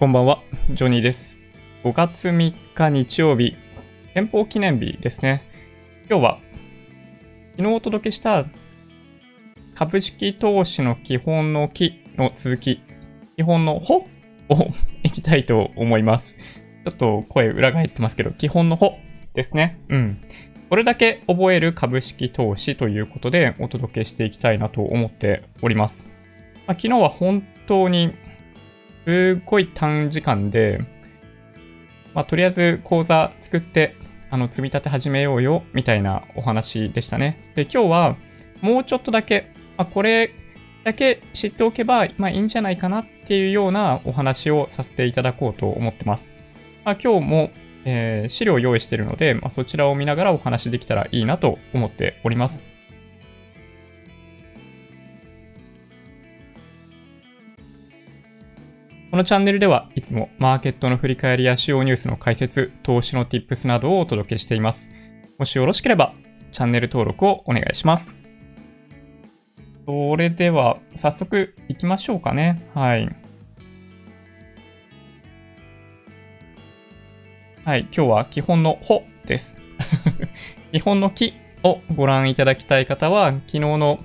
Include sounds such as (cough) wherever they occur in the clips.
こんばんは、ジョニーです。5月3日日曜日、憲法記念日ですね。今日は、昨日お届けした株式投資の基本の木の続き、基本のほを (laughs) いきたいと思います。ちょっと声裏返ってますけど、基本のほですね。うん。これだけ覚える株式投資ということでお届けしていきたいなと思っております。まあ、昨日は本当にすっごい短時間で、まあ、とりあえず講座作って、あの、積み立て始めようよ、みたいなお話でしたね。で、今日はもうちょっとだけ、まあ、これだけ知っておけば、まあ、いいんじゃないかなっていうようなお話をさせていただこうと思ってます。まあ、今日も、えー資料を用意しているので、まあ、そちらを見ながらお話できたらいいなと思っております。このチャンネルではいつもマーケットの振り返りや主要ニュースの解説、投資の Tips などをお届けしています。もしよろしければチャンネル登録をお願いします。それでは早速行きましょうかね。はい。はい、今日は基本のほです。(laughs) 基本の木をご覧いただきたい方は、昨日の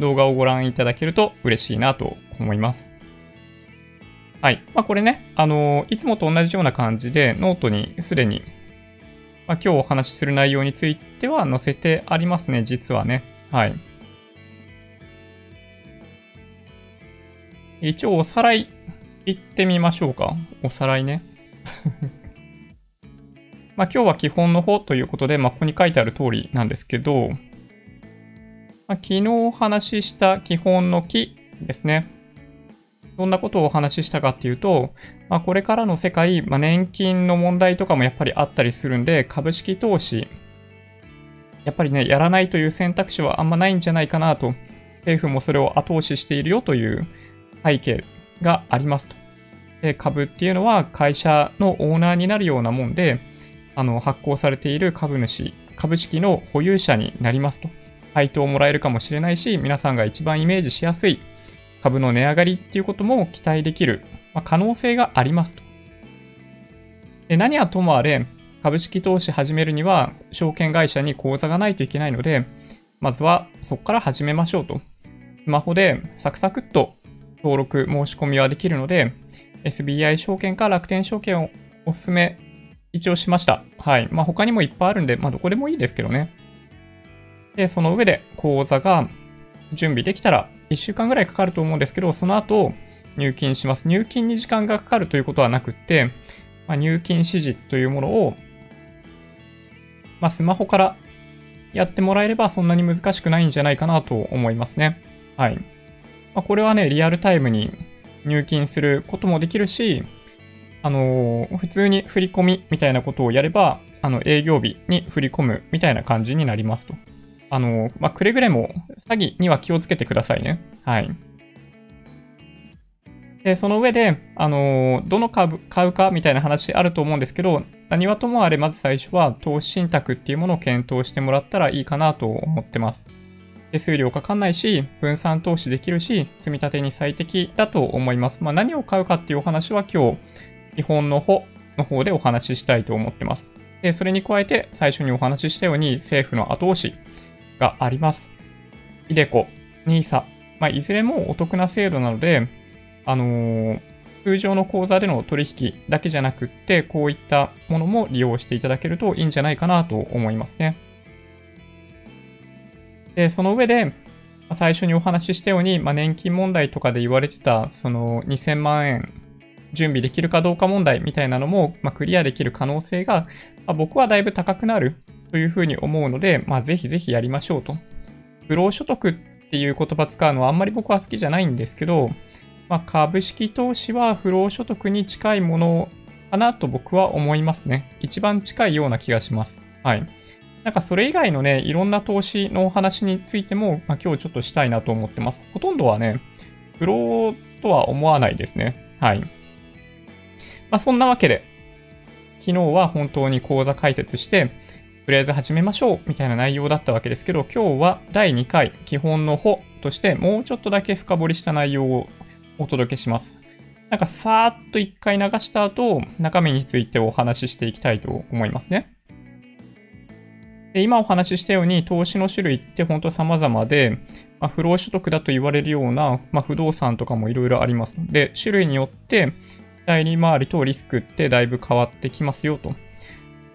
動画をご覧いただけると嬉しいなと思います。はい。まあこれね、あのいつもと同じような感じでノートにすでに、まあ、今日お話しする内容については載せてありますね、実はね。はい。一応おさらい行ってみましょうか。おさらいね。(laughs) まあ今日は基本の方ということで、まあここに書いてある通りなんですけど、まあ、昨日お話しした基本の木ですね。どんなことをお話ししたかっていうと、まあ、これからの世界、まあ、年金の問題とかもやっぱりあったりするんで、株式投資、やっぱりね、やらないという選択肢はあんまないんじゃないかなと、政府もそれを後押ししているよという背景がありますと。で株っていうのは会社のオーナーになるようなもんで、あの発行されている株主、株式の保有者になりますと。配当をもらえるかもしれないし、皆さんが一番イメージしやすい株の値上がりっていうことも期待できる、まあ、可能性がありますと。で何はともあれ、株式投資始めるには、証券会社に口座がないといけないので、まずはそこから始めましょうと。スマホでサクサクっと登録、申し込みはできるので、SBI 証券か楽天証券をおすすめ一応しました。はい。まあ他にもいっぱいあるんで、まあどこでもいいですけどね。で、その上で口座が準備できたら1週間ぐらいかかると思うんですけど、その後入金します。入金に時間がかかるということはなくて、まあ、入金指示というものを、まあ、スマホからやってもらえればそんなに難しくないんじゃないかなと思いますね。はい。まあ、これはね、リアルタイムに入金することもできるし、あのー普通に振り込みみたいなことをやれば、あの、営業日に振り込むみたいな感じになりますと。あの、まあ、くれぐれも詐欺には気をつけてくださいね。はい。で、その上で、あの、どの株買うかみたいな話あると思うんですけど、何はともあれ、まず最初は投資信託っていうものを検討してもらったらいいかなと思ってます。手数料かかんないし、分散投資できるし、積み立てに最適だと思います。まあ、何を買うかっていうお話は今日、基本の方の方でお話ししたいと思ってます。で、それに加えて、最初にお話ししたように、政府の後押しがあります。イデコ、NISA、まあ、いずれもお得な制度なので、あのー通常の口座での取引だけじゃなくって、こういったものも利用していただけるといいんじゃないかなと思いますね。で、その上で、最初にお話ししたように、まあ、年金問題とかで言われてた、その2000万円準備できるかどうか問題みたいなのも、まあ、クリアできる可能性が、まあ僕はだいぶ高くなるというふうに思うので、まあ、ぜひぜひやりましょうと。不労所得っていう言葉使うのはあんまり僕は好きじゃないんですけど、まあ、株式投資は不労所得に近いものかなと僕は思いますね。一番近いような気がします。はい。なんかそれ以外のね、いろんな投資のお話についても、まあ、今日ちょっとしたいなと思ってます。ほとんどはね、不労とは思わないですね。はい。まあ、そんなわけで、昨日は本当に講座解説して、とりあえず始めましょうみたいな内容だったわけですけど、今日は第2回基本の歩としてもうちょっとだけ深掘りした内容をお届けします。なんかさーっと一回流した後、中身についてお話ししていきたいと思いますね。で今お話ししたように投資の種類って本当様々で、まあ、不労所得だと言われるような、まあ、不動産とかもいろいろありますので、種類によって代理回りとリスクってだいぶ変わってきますよと。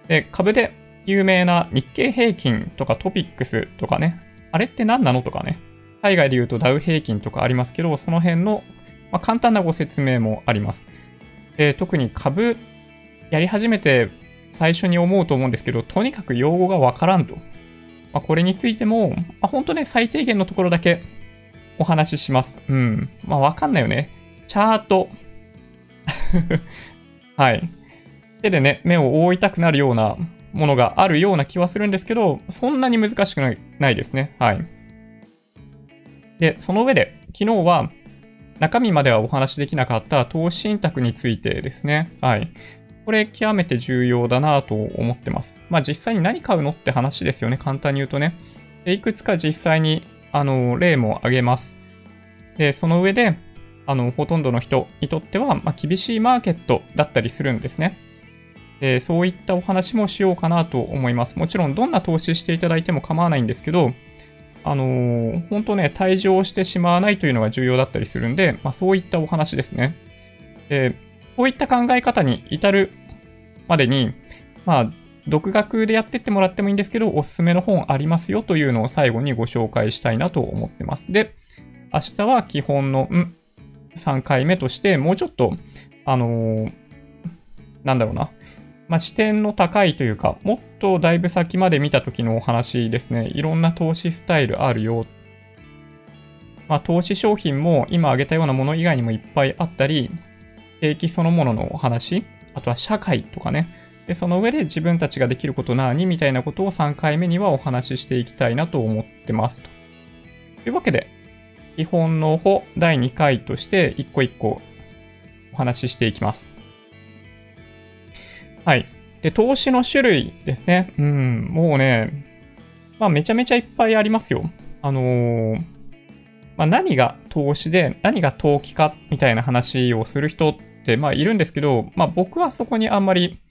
で、株で有名な日経平均とかトピックスとかね、あれって何なのとかね、海外で言うとダウ平均とかありますけど、その辺の、まあ、簡単なご説明もあります。で特に株やり始めて最初に思うと思うんですけど、とにかく用語がわからんと。まあ、これについても、まあ、本当ね、最低限のところだけお話しします。うん。まあ、わかんないよね。チャート。(laughs) はい。手でね、目を覆いたくなるようなものがあるような気はするんですけど、そんなに難しくないないですね。はい。で、その上で、昨日は中身まではお話しできなかった投資信託についてですね。はい。これ極めて重要だなと思ってます。まあ実際に何買うのって話ですよね。簡単に言うとね。でいくつか実際に、あの、例も挙げます。で、その上で、あの、ほとんどの人にとっては、まあ、厳しいマーケットだったりするんですね。で、そういったお話もしようかなと思います。もちろん、どんな投資していただいても構わないんですけど、あのー、本当ね、退場してしまわないというのが重要だったりするんで、まあ、そういったお話ですね。で、そういった考え方に至るまでに、まあ、独学でやってってもらってもいいんですけど、おすすめの本ありますよというのを最後にご紹介したいなと思ってます。で、明日は基本の、ん、3回目として、もうちょっと、あのー、なんだろうな、まあ、視点の高いというか、もっとだいぶ先まで見た時のお話ですね。いろんな投資スタイルあるよ。まあ、投資商品も今挙げたようなもの以外にもいっぱいあったり、景気そのもののお話、あとは社会とかね。で、その上で自分たちができること何？みたいなことを3回目にはお話ししていきたいなと思ってますと。というわけで、基本の方第2回として一個一個お話ししていきます。はい。で、投資の種類ですね。うん、もうね、まあめちゃめちゃいっぱいありますよ。あのー、まあ、何が投資で何が投機かみたいな話をする人ってまあいるんですけど、まあ僕はそこにあんまり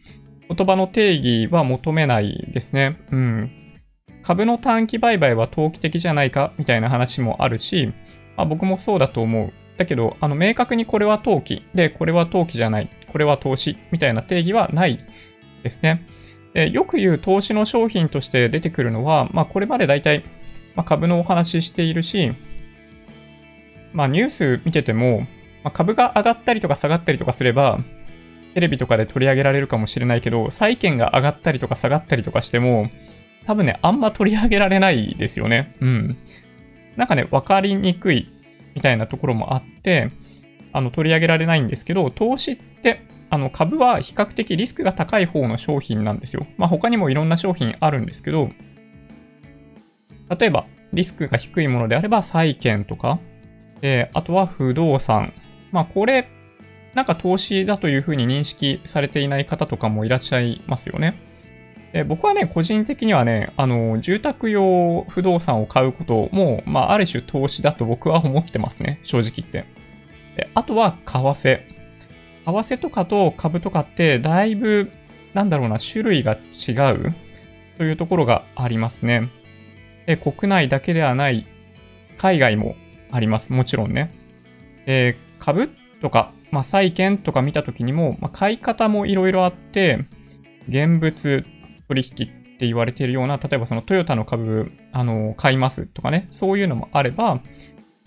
言葉の定義は求めないですね。うん。株の短期売買は投機的じゃないかみたいな話もあるし、まあ、僕もそうだと思う。だけど、あの明確にこれは投機で、これは投機じゃない、これは投資みたいな定義はないですね。でよく言う投資の商品として出てくるのは、まあ、これまで大体、まあ、株のお話ししているし、まあ、ニュース見てても、まあ、株が上がったりとか下がったりとかすれば、テレビとかで取り上げられるかもしれないけど、債券が上がったりとか下がったりとかしても、多分ね、あんま取り上げられないですよね。うん。なんかね、わかりにくいみたいなところもあって、あの、取り上げられないんですけど、投資って、あの、株は比較的リスクが高い方の商品なんですよ。まあ、他にもいろんな商品あるんですけど、例えば、リスクが低いものであれば、債券とか、で、あとは不動産。まあ、これ、なんか投資だというふうに認識されていない方とかもいらっしゃいますよね。で僕はね、個人的にはね、あの、住宅用不動産を買うことも、まあ、ある種投資だと僕は思ってますね。正直言って。であとは、為替。為替とかと株とかって、だいぶ、なんだろうな、種類が違うというところがありますね。で国内だけではない、海外もあります。もちろんね。えー、株とか、まあ、債券とか見たときにも、まあ、買い方もいろいろあって、現物取引って言われているような、例えばそのトヨタの株、あの、買いますとかね、そういうのもあれば、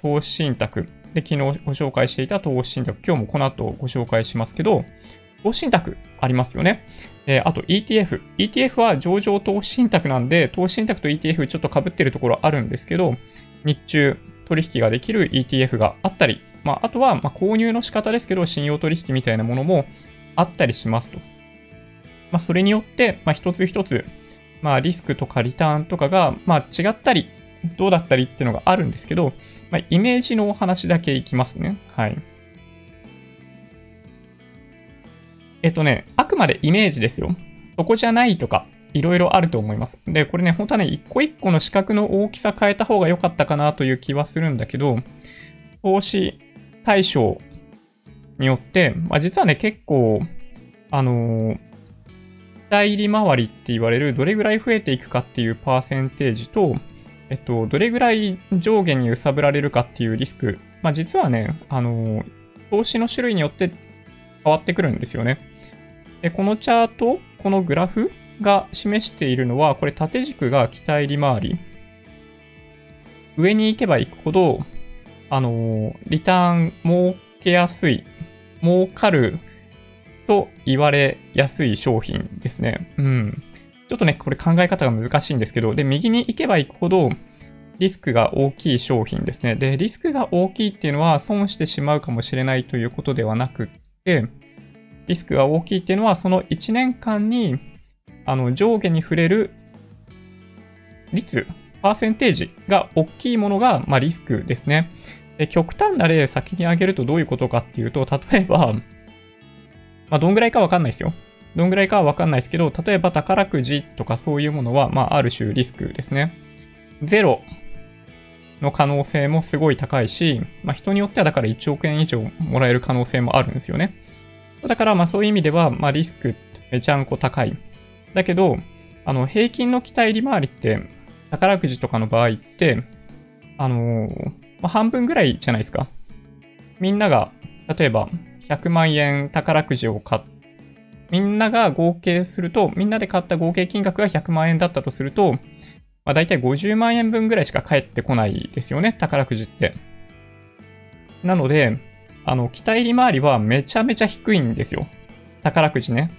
投資信託。で、昨日ご紹介していた投資信託。今日もこの後ご紹介しますけど、投資信託ありますよね。え、あと ETF。ETF は上場投資信託なんで、投資信託と ETF ちょっと被ってるところあるんですけど、日中取引ができる ETF があったり、まあ、あとはま購入の仕方ですけど、信用取引みたいなものもあったりしますと。まあ、それによって、まあ、一つ一つ、まあ、リスクとかリターンとかが、まあ、違ったり、どうだったりっていうのがあるんですけど、まあ、イメージのお話だけいきますね。はい。えっとね、あくまでイメージですよ。そこじゃないとか、いろいろあると思います。で、これね、本当はね、一個一個の四角の大きさ変えた方が良かったかなという気はするんだけど、投資対象によって、まあ、実はね、結構、あのー、期待利回りって言われるどれぐらい増えていくかっていうパーセンテージと、えっと、どれぐらい上下に揺さぶられるかっていうリスク、まあ、実はね、あの、投資の種類によって変わってくるんですよね。で、このチャート、このグラフが示しているのは、これ縦軸が期待利回り。上に行けば行くほど、あの、リターン儲けやすい、儲かると言われやすい商品ですね。うん。ちょっとね、これ考え方が難しいんですけど、で、右に行けば行くほど、リスクが大きい商品ですね。で、リスクが大きいっていうのは損してしまうかもしれないということではなくって、リスクが大きいっていうのは、その1年間に、あの、上下に触れる率、パーセンテージが大きいものが、まあ、リスクですね。で極端な例先に挙げるとどういうことかっていうと、例えば、まあ、どんぐらいかわかんないですよ。どんぐらいかはわかんないですけど、例えば宝くじとかそういうものは、まあ、ある種リスクですね。ゼロの可能性もすごい高いし、まあ、人によってはだから1億円以上もらえる可能性もあるんですよね。だから、まあそういう意味では、まあリスクめちゃんこ高い。だけど、あの、平均の期待利回りって、宝くじとかの場合って、あのー、まあ、半分ぐらいじゃないですか。みんなが、例えば、100万円宝くじを買ってみんなが合計すると、みんなで買った合計金額が100万円だったとすると、まあ、大体50万円分ぐらいしか返ってこないですよね、宝くじって。なので、あの、期待利回りはめちゃめちゃ低いんですよ。宝くじね。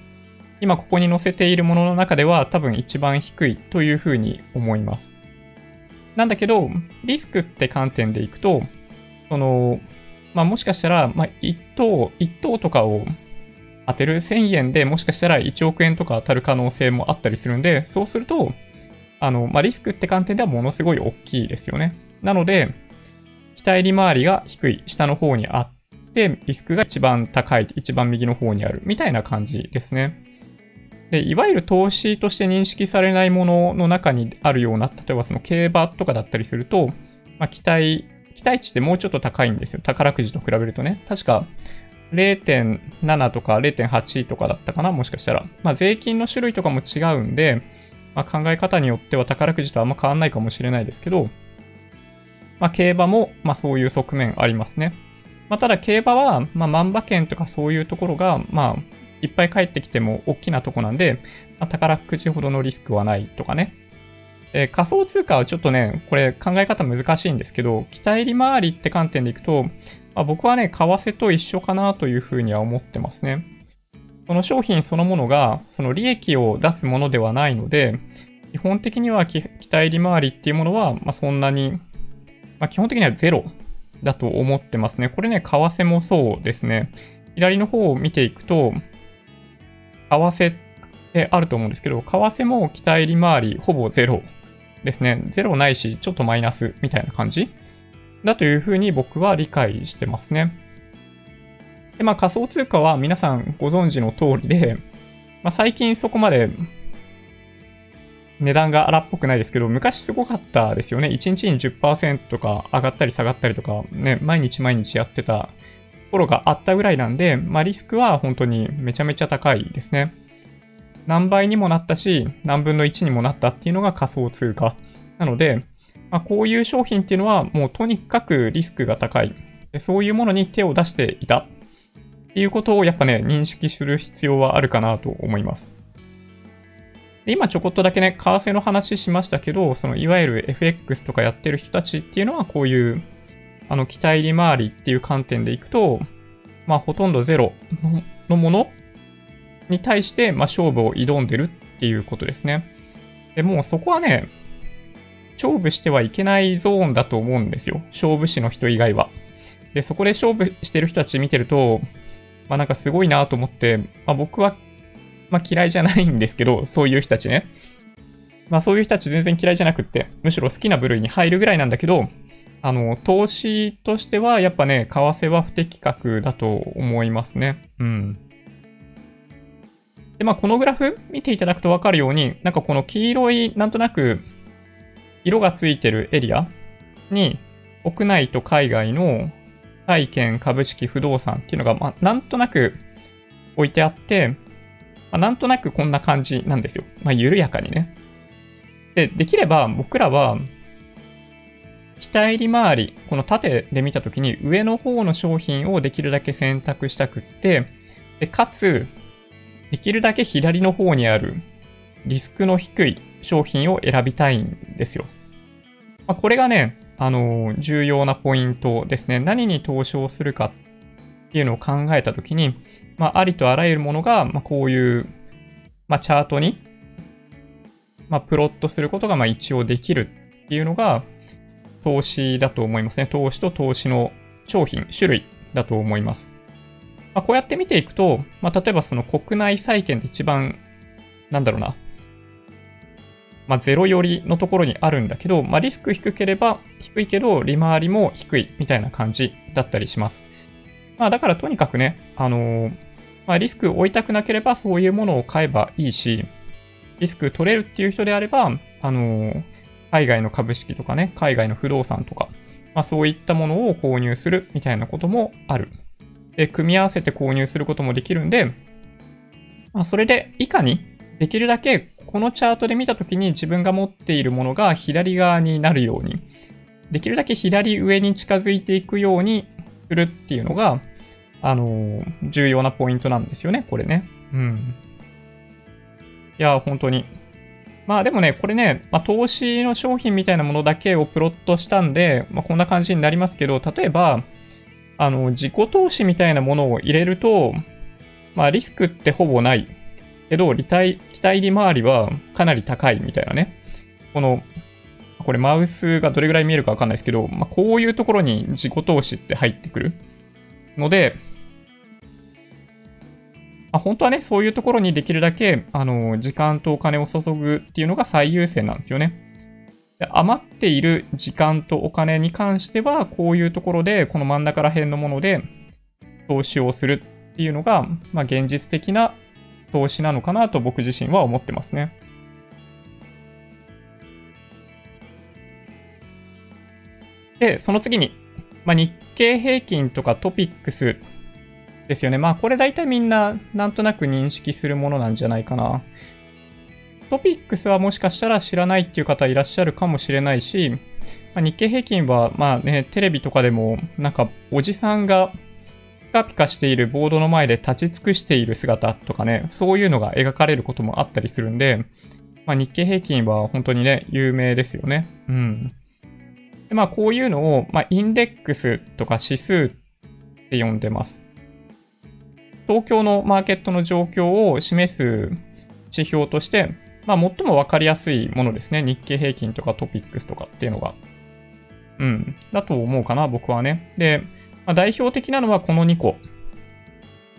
今ここに載せているものの中では多分一番低いというふうに思います。なんだけど、リスクって観点でいくと、その、まあ、もしかしたら、まあ、1等、1等とかを当てる1000円でもしかしたら1億円とか当たる可能性もあったりするんで、そうすると、あの、まあ、リスクって観点ではものすごい大きいですよね。なので、期待利回りが低い、下の方にあって、リスクが一番高い、一番右の方にある、みたいな感じですね。で、いわゆる投資として認識されないものの中にあるような、例えばその競馬とかだったりすると、まあ、期待、期待値ってもうちょっと高いんですよ。宝くじと比べるとね。確か0.7とか0.8とかだったかなもしかしたら。まあ、税金の種類とかも違うんで、まあ、考え方によっては宝くじとあんま変わんないかもしれないですけど、まあ、競馬も、まあ、そういう側面ありますね。まあ、ただ競馬は、まあ、万馬券とかそういうところが、まあ、いっぱい帰ってきても大きなとこなんで、ま、宝くじほどのリスクはないとかね。え仮想通貨はちょっとね、これ考え方難しいんですけど、期待利回りって観点でいくと、まあ、僕はね、為替と一緒かなというふうには思ってますね。その商品そのものが、その利益を出すものではないので、基本的には期待利回りっていうものは、まあ、そんなに、まあ、基本的にはゼロだと思ってますね。これね、為替もそうですね。左の方を見ていくと、為替ってあると思うんですけど、為替も期待利回りほぼゼロですね。ゼロないし、ちょっとマイナスみたいな感じだというふうに僕は理解してますね。で、まあ仮想通貨は皆さんご存知の通りで、まあ、最近そこまで値段が荒っぽくないですけど、昔すごかったですよね。1日に10%とか上がったり下がったりとか、ね、毎日毎日やってた頃があったぐらいなんで、まあリスクは本当にめちゃめちゃ高いですね。何倍にもなったし、何分の1にもなったっていうのが仮想通貨。なので、まあ、こういう商品っていうのはもうとにかくリスクが高い。そういうものに手を出していたっていうことをやっぱね、認識する必要はあるかなと思います。で今ちょこっとだけね、為替の話しましたけど、そのいわゆる FX とかやってる人たちっていうのはこういうあの期待利回りっていう観点でいくと、まあほとんどゼロのものに対して、まあ、勝負を挑んでるっていうことですね。でもそこはね、勝負してはいけないゾーンだと思うんですよ。勝負師の人以外は。で、そこで勝負してる人たち見てると、まあなんかすごいなと思って、まあ僕は、まあ嫌いじゃないんですけど、そういう人たちね。まあそういう人たち全然嫌いじゃなくって、むしろ好きな部類に入るぐらいなんだけど、あの、投資としてはやっぱね、為替は不適格だと思いますね。うん。で、まあこのグラフ見ていただくとわかるように、なんかこの黄色い、なんとなく色がついてるエリアに、国内と海外の債券、株式、不動産っていうのが、まあ、なんとなく置いてあって、まあ、なんとなくこんな感じなんですよ。まあ、緩やかにね。で、できれば僕らは、北入り回り、この縦で見たときに上の方の商品をできるだけ選択したくって、でかつ、できるだけ左の方にあるリスクの低い商品を選びたいんですよ。まあ、これがね、あのー、重要なポイントですね。何に投資をするかっていうのを考えたときに、まあ、ありとあらゆるものが、まあ、こういう、まあ、チャートに、まあ、プロットすることが、まあ、一応できるっていうのが、投資だと思いますね。投資と投資の商品、種類だと思います。まあ、こうやって見ていくと、まあ、例えばその国内債券で一番、なんだろうな、まあ、ゼロ寄りのところにあるんだけど、まあ、リスク低ければ低いけど、利回りも低いみたいな感じだったりします。まあ、だからとにかくね、あのー、まあ、リスクを負いたくなければそういうものを買えばいいし、リスク取れるっていう人であれば、あのー、海外の株式とかね、海外の不動産とか、まあ、そういったものを購入するみたいなこともある。で、組み合わせて購入することもできるんで、まあ、それで以下にできるだけこのチャートで見たときに自分が持っているものが左側になるように、できるだけ左上に近づいていくようにするっていうのが、あの、重要なポイントなんですよね、これね。うん。いや、本当に。まあでもね、これね、まあ、投資の商品みたいなものだけをプロットしたんで、まあ、こんな感じになりますけど、例えば、あの、自己投資みたいなものを入れると、まあリスクってほぼないけど、期待、期待利回りはかなり高いみたいなね。この、これマウスがどれぐらい見えるかわかんないですけど、まあ、こういうところに自己投資って入ってくるので、まあ、本当はね、そういうところにできるだけ、あの、時間とお金を注ぐっていうのが最優先なんですよね。で余っている時間とお金に関しては、こういうところで、この真ん中ら辺のもので投資をするっていうのが、まあ、現実的な投資なのかなと僕自身は思ってますね。で、その次に、まあ、日経平均とかトピックスですよね。まあこれ大体みんななんとなく認識するものなんじゃないかな。トピックスはもしかしたら知らないっていう方いらっしゃるかもしれないし、まあ、日経平均はまあね、テレビとかでもなんかおじさんがカピカしているボードの前で立ち尽くしている姿とかね、そういうのが描かれることもあったりするんで、まあ、日経平均は本当にね、有名ですよね。うん。でまあこういうのを、まあ、インデックスとか指数って呼んでます。東京のマーケットの状況を示す指標として、まあ、最もわかりやすいものですね。日経平均とかトピックスとかっていうのが。うん。だと思うかな、僕はね。で、まあ、代表的なのはこの2個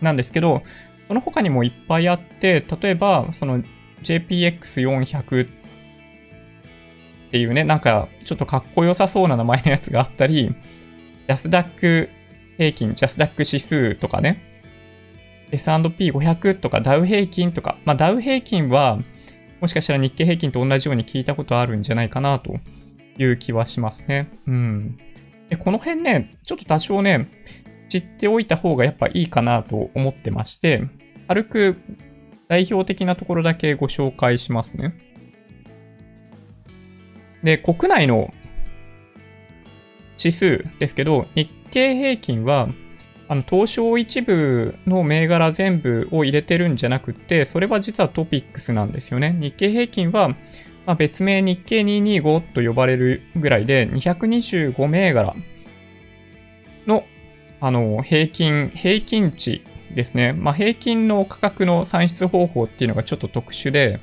なんですけど、その他にもいっぱいあって、例えば、その JPX400 っていうね、なんかちょっとかっこよさそうな名前のやつがあったり、ジャスダック平均、ジャスダック指数とかね、S&P500 とかダウ平均とか、まあダウ平均はもしかしたら日経平均と同じように聞いたことあるんじゃないかなという気はしますね。うん。で、この辺ね、ちょっと多少ね、知っておいた方がやっぱいいかなと思ってまして、軽く代表的なところだけご紹介しますね。で、国内の指数ですけど、日経平均はあの、東証一部の銘柄全部を入れてるんじゃなくて、それは実はトピックスなんですよね。日経平均は、まあ、別名日経225と呼ばれるぐらいで、225銘柄の、あの、平均、平均値ですね。まあ、平均の価格の算出方法っていうのがちょっと特殊で、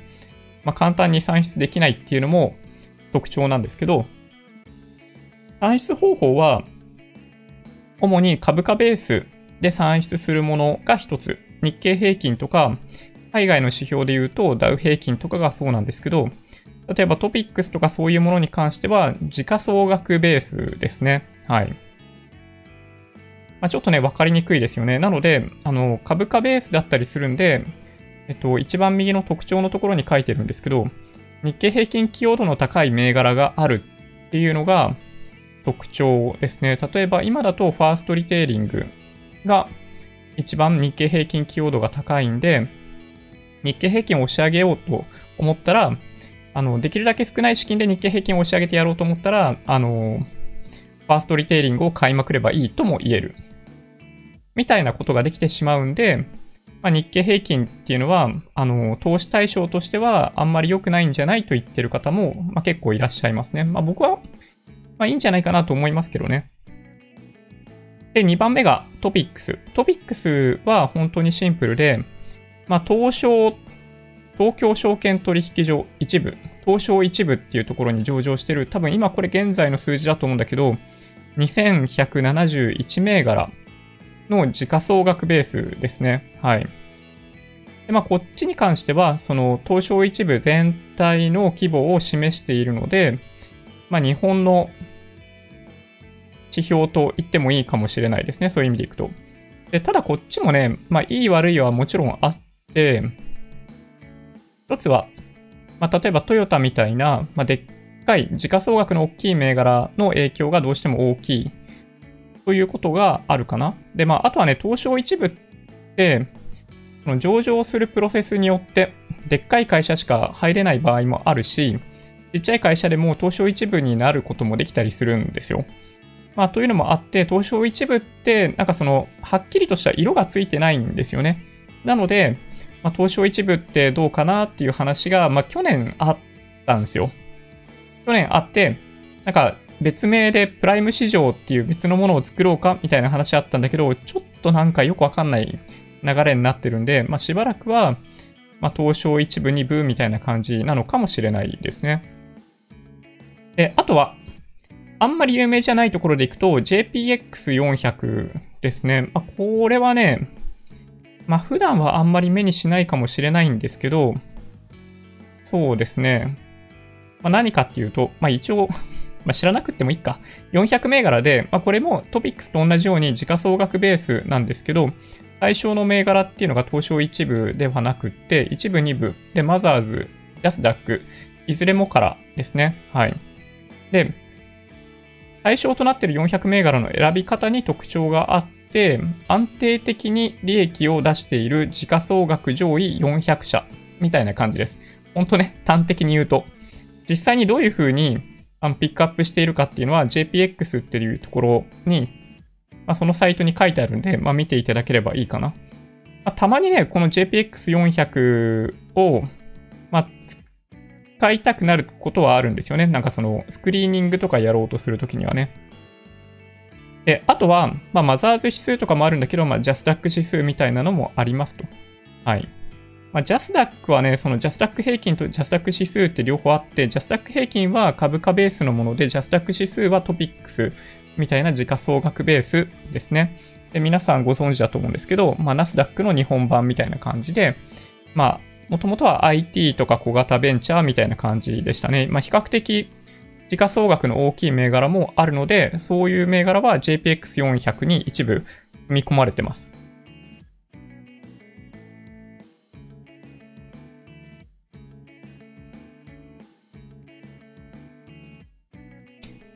まあ、簡単に算出できないっていうのも特徴なんですけど、算出方法は、主に株価ベースで算出するものが一つ。日経平均とか、海外の指標で言うとダウ平均とかがそうなんですけど、例えばトピックスとかそういうものに関しては、時価総額ベースですね。はい。まあ、ちょっとね、わかりにくいですよね。なので、あの、株価ベースだったりするんで、えっと、一番右の特徴のところに書いてるんですけど、日経平均寄与度の高い銘柄があるっていうのが、特徴ですね。例えば今だとファーストリテイリングが一番日経平均寄与度が高いんで、日経平均を押し上げようと思ったら、あの、できるだけ少ない資金で日経平均を押し上げてやろうと思ったら、あの、ファーストリテイリングを買いまくればいいとも言える。みたいなことができてしまうんで、まあ、日経平均っていうのは、あの、投資対象としてはあんまり良くないんじゃないと言ってる方も、まあ、結構いらっしゃいますね。まあ、僕は、まあ、いいんじゃないかなと思いますけどね。で、2番目が TOPIX。 TOPIX は本当にシンプルで、まあ、東証、東京証券取引所一部、東証一部っていうところに上場してる、多分今これ現在の数字だと思うんだけど、2171銘柄の時価総額ベースですね。はい。で、まあ、こっちに関しては、その東証一部全体の規模を示しているので、まあ、日本の指標と言ってもいいかもしれないですね。そういう意味でいくと。で、ただこっちもね、まあ、いい悪いはもちろんあって、一つは、まあ、例えばトヨタみたいな、まあ、でっかい時価総額の大きい銘柄の影響がどうしても大きいということがあるかな。で、まあ、あとはね、東証一部って、その上場するプロセスによって、でっかい会社しか入れない場合もあるし、ちっちゃい会社でも東証一部になることもできたりするんですよ。まあ、というのもあって、東証一部って、なんかその、はっきりとした色がついてないんですよね。なので、まあ、東証一部ってどうかなっていう話が、まあ、去年あったんですよ。去年あって、なんか別名でプライム市場っていう別のものを作ろうかみたいな話あったんだけど、ちょっとなんかよくわかんない流れになってるんで、まあ、しばらくは、まあ、東証一部二部みたいな感じなのかもしれないですね。で、あとは、あんまり有名じゃないところでいくと、JPX400 ですね。まあ、これはね、まあ、普段はあんまり目にしないかもしれないんですけど、そうですね。まあ、何かっていうと、まあ、一応 (laughs) まあ、知らなくてもいいか。400銘柄で、まあ、これもトピックスと同じように時価総額ベースなんですけど、対象の銘柄っていうのが東証一部ではなくって、一部、二部、で、マザーズ、ジャスダック、いずれもからですね。はい。で、対象となっている400銘柄の選び方に特徴があって、安定的に利益を出している時価総額上位400社みたいな感じです。ほんとね、端的に言うと。実際にどういう風にピックアップしているかっていうのは JPX っていうところに、まあ、そのサイトに書いてあるんで、まあ、見ていただければいいかな。まあ、たまにね、この JPX400 を、まあ、使いたくなることはあるんですよね。なんかそのスクリーニングとかやろうとするときにはね。で、あとは、まあ、マザーズ指数とかもあるんだけど、まあ、ジャスダック指数みたいなのもありますと。はい。まあ、ジャスダックはね、そのジャスダック平均とジャスダック指数って両方あって、ジャスダック平均は株価ベースのもので、ジャスダック指数はトピックスみたいな時価総額ベースですね。で皆さんご存知だと思うんですけど、まあ、ナスダックの日本版みたいな感じで、まあ、もともとは IT とか小型ベンチャーみたいな感じでしたね。まあ、比較的時価総額の大きい銘柄もあるので、そういう銘柄は JPX400 に一部組み込まれてます。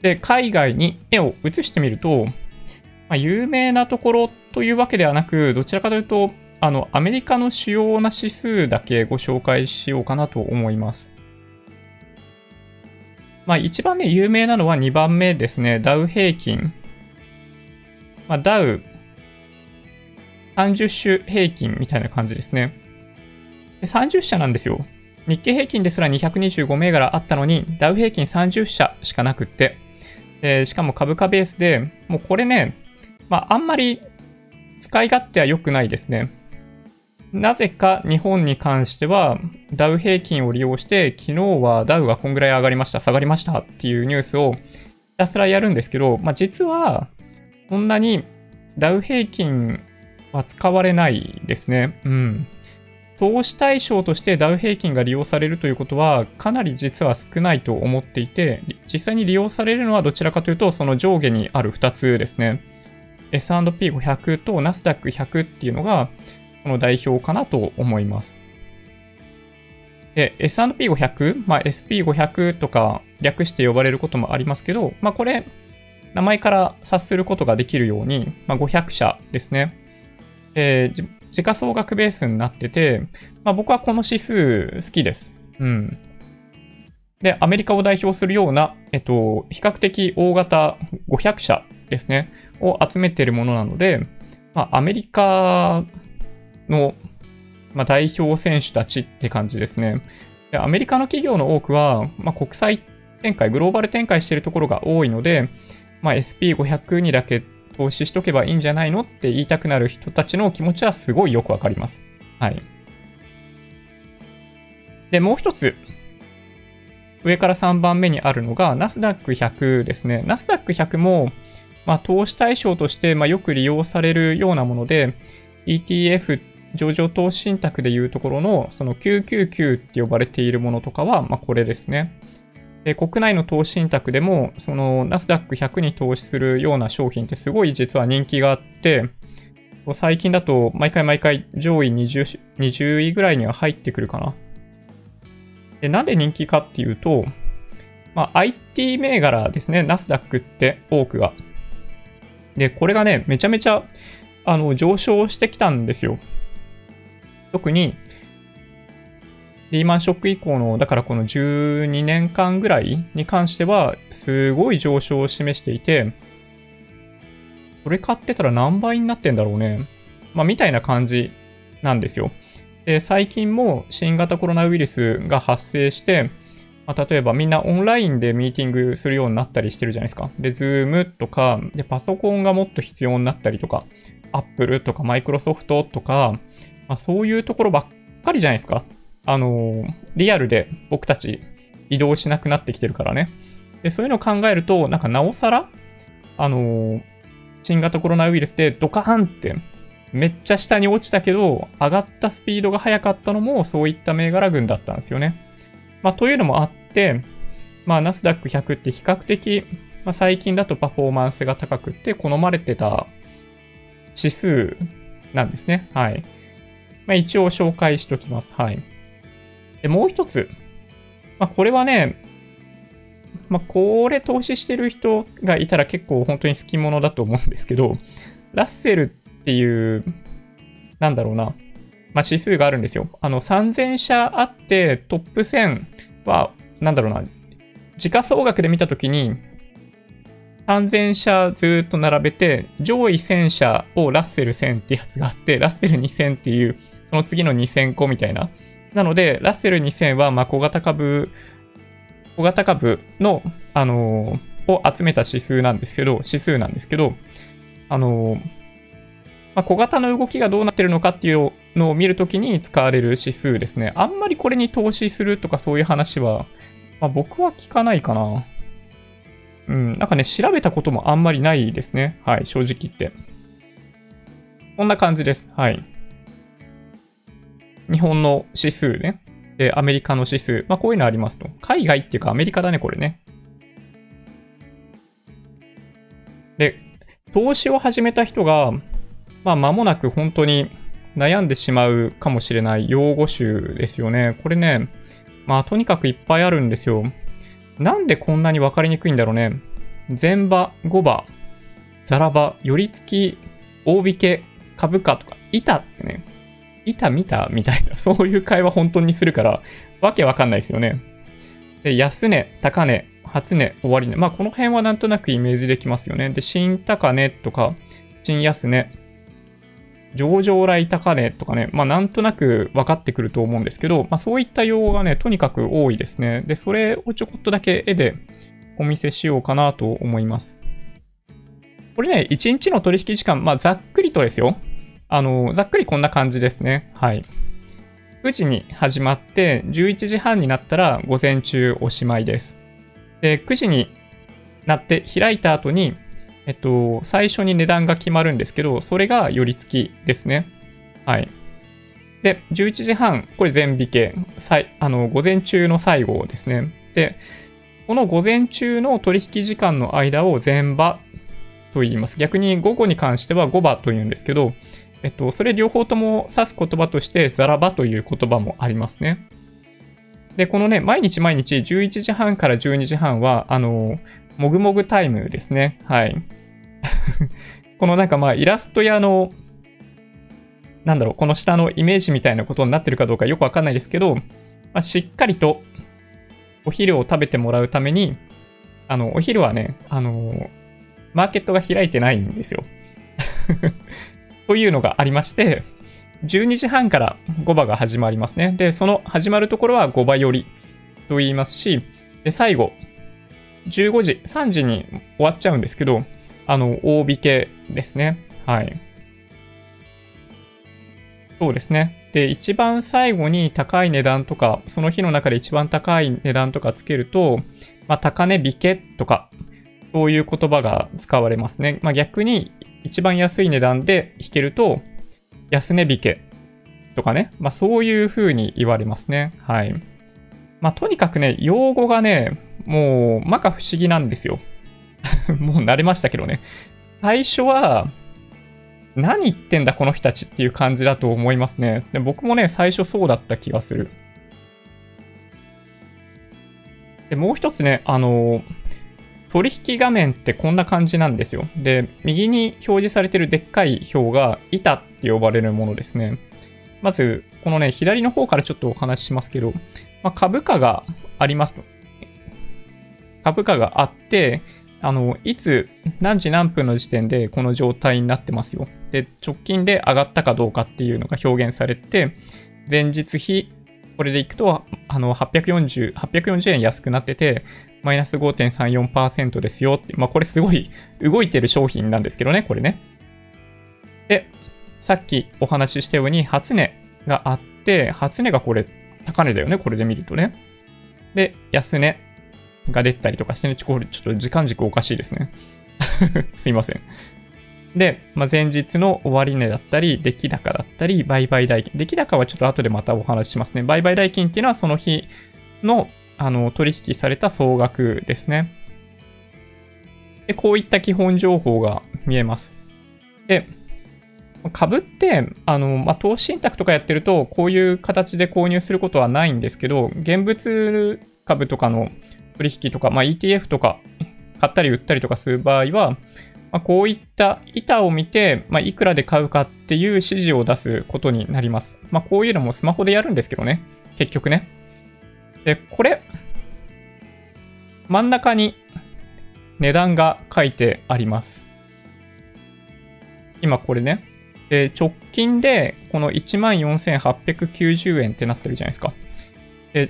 で、海外に絵を移してみると、まあ、有名なところというわけではなく、どちらかというと、あの、アメリカの主要な指数だけご紹介しようかなと思います。まあ、一番ね、有名なのは2番目ですね。ダウ平均。まあ、ダウ30種平均みたいな感じですね。で30社なんですよ。日経平均ですら225銘柄あったのに、ダウ平均30社しかなくって、えー、しかも株価ベースで、もうこれね、まあ、あんまり使い勝手は良くないですね。なぜか日本に関しては、ダウ平均を利用して、昨日はダウがこんぐらい上がりました、下がりましたっていうニュースをひたすらやるんですけど、まあ、実は、そんなにダウ平均は使われないですね。うん。投資対象としてダウ平均が利用されるということは、かなり実は少ないと思っていて、実際に利用されるのはどちらかというと、その上下にある2つですね。S&P500 と NASDAQ100 っていうのが、この代表かなと思います。で、S&P500、まあ、SP500 とか略して呼ばれることもありますけど、まあ、これ、名前から察することができるように、まあ、500社ですね。えー、時価総額ベースになってて、まあ、僕はこの指数好きです。うん。で、アメリカを代表するような、えっと、比較的大型500社ですね、を集めているものなので、まあ、アメリカの、まあ、代表選手たちって感じですね。でアメリカの企業の多くは、まあ、国際展開、グローバル展開しているところが多いので、まあ、SP500 にだけ投資しとけばいいんじゃないのって言いたくなる人たちの気持ちはすごいよくわかります。はい。で、もう一つ、上から3番目にあるのが、ナスダック100ですね。ナスダック100も、まあ、投資対象として、まあ、よく利用されるようなもので、ETF 上場投資信託でいうところの、その999って呼ばれているものとかは、まあ、これですね。で国内の投資信託でも、そのナスダック100に投資するような商品ってすごい実は人気があって、最近だと毎回毎回上位 20, 20位ぐらいには入ってくるかな。で、なんで人気かっていうと、まあ、IT 銘柄ですね、ナスダックって多くが。で、これがね、めちゃめちゃあの上昇してきたんですよ。特に、リーマンショック以降の、だからこの12年間ぐらいに関しては、すごい上昇を示していて、これ買ってたら何倍になってんだろうね。まあ、みたいな感じなんですよ。で、最近も新型コロナウイルスが発生して、まあ、例えばみんなオンラインでミーティングするようになったりしてるじゃないですか。で、 Zoom とか、で、パソコンがもっと必要になったりとか、Apple とか Microsoft とか、まあ、そういうところばっかりじゃないですか。あのリアルで僕たち移動しなくなってきてるからね。でそういうのを考えると、なんかなおさら、あの新型コロナウイルスでドカーンってめっちゃ下に落ちたけど、上がったスピードが速かったのもそういった銘柄群だったんですよね。まあ、というのもあって、まあ、ナスダック100って比較的、まあ、最近だとパフォーマンスが高くって好まれてた指数なんですね。はい。まあ、一応紹介しておきます。はい。で、もう一つ。まあ、これはね、まあ、これ投資してる人がいたら結構本当に好き者だと思うんですけど、ラッセルっていう、なんだろうな、まあ、指数があるんですよ。あの、3000社あってトップ1000は、なんだろうな、時価総額で見たときに、3000社ずっと並べて、上位1000社をラッセル1000ってやつがあって、ラッセル2000っていう、その次の2000個みたいななので、ラッセル2000は、ま小型株、小型株の、あのー、を集めた指数なんですけど、指数なんですけど、あのー、ま、小型の動きがどうなってるのかっていうのを見るときに使われる指数ですね。あんまりこれに投資するとかそういう話は、まあ、僕は聞かないかな。うん、なんかね、調べたこともあんまりないですね。はい、正直言って。こんな感じです。はい。日本の指数ね。で、アメリカの指数。まあ、こういうのありますと。海外っていうかアメリカだね、これね。で、投資を始めた人が、まあ、間もなく本当に悩んでしまうかもしれない用語集ですよね。これね、まあ、とにかくいっぱいあるんですよ。なんでこんなに分かりにくいんだろうね。前場、後場、ザラ場、寄り付き、大引け、株価とか、板ってね、板見たみたいな、(laughs) そういう会話本当にするから、わけわかんないですよね。で、安値、高値、初値、終値。まあ、この辺はなんとなくイメージできますよね。で、新高値とか、新安値、上場来高値とかね、まあ、なんとなく分かってくると思うんですけど、まあ、そういった用語がね、とにかく多いですね。で、それをちょこっとだけ絵でお見せしようかなと思います。これね、1日の取引時間、まあ、ざっくりとですよ。あの、ざっくりこんな感じですね。はい。9時に始まって、11時半になったら午前中おしまいです。で、9時になって開いた後に、えっと、最初に値段が決まるんですけど、それが寄り付きですね。はい。で、11時半、これ全引け。あの、午前中の最後ですね。で、この午前中の取引時間の間を前場と言います。逆に午後に関しては5場と言うんですけど、えっと、それ両方とも指す言葉として、ザラバという言葉もありますね。で、このね、毎日毎日11時半から12時半は、あの、もぐもぐタイムですね。はい。(laughs) このなんかまあイラストやの、なんだろう、この下のイメージみたいなことになってるかどうかよくわかんないですけど、まあ、しっかりとお昼を食べてもらうために、あの、お昼はね、あのマーケットが開いてないんですよ。というのがありまして、12時半から5場が始まりますね。で、その始まるところは5場寄りと言いますし、で、最後、15時、3時に終わっちゃうんですけど、あの、大引けですね。はい。そうですね。で、一番最後に高い値段とか、その日の中で一番高い値段とかつけると、まあ、高値引けとか、そういう言葉が使われますね。まあ、逆に、一番安い値段で引けると、安値引けとかね。まあ、そういう風に言われますね。はい。まあ、とにかくね、用語がね、もう、まか不思議なんですよ。(laughs) もう慣れましたけどね。最初は、何言ってんだこの人たちっていう感じだと思いますね。で僕もね、最初そうだった気がする。で、もう一つね、あの、取引画面ってこんな感じなんですよ。で、右に表示されてるでっかい表が板って呼ばれるものですね。まず、このね、左の方からちょっとお話ししますけど、まあ、株価があります株価があって、あの、いつ、何時何分の時点でこの状態になってますよ。で、直近で上がったかどうかっていうのが表現されて、前日比、これでいくと、あの、840、840円安くなってて、マイナス5.34%ですよって。まあ、これすごい動いてる商品なんですけどね、これね。で、さっきお話ししたように、初値があって、初値がこれ、高値だよね、これで見るとね。で、安値が出たりとかしてね、ちょっと時間軸おかしいですね。(laughs) すいません。で、まあ、前日の終値だったり、出来高だったり、売買代金。出来高はちょっと後でまたお話ししますね。売買代金っていうのはその日のあの取引された総額ですね。で、こういった基本情報が見えます。で、株って、あの、まあ、投資信託とかやってると、こういう形で購入することはないんですけど、現物株とかの取引とか、まあ、ETF とか買ったり売ったりとかする場合は、まあ、こういった板を見て、まあ、いくらで買うかっていう指示を出すことになります。まあ、こういうのもスマホでやるんですけどね。結局ね。で、これ、真ん中に値段が書いてあります。今これね。で、直近でこの14,890円ってなってるじゃないですか。で、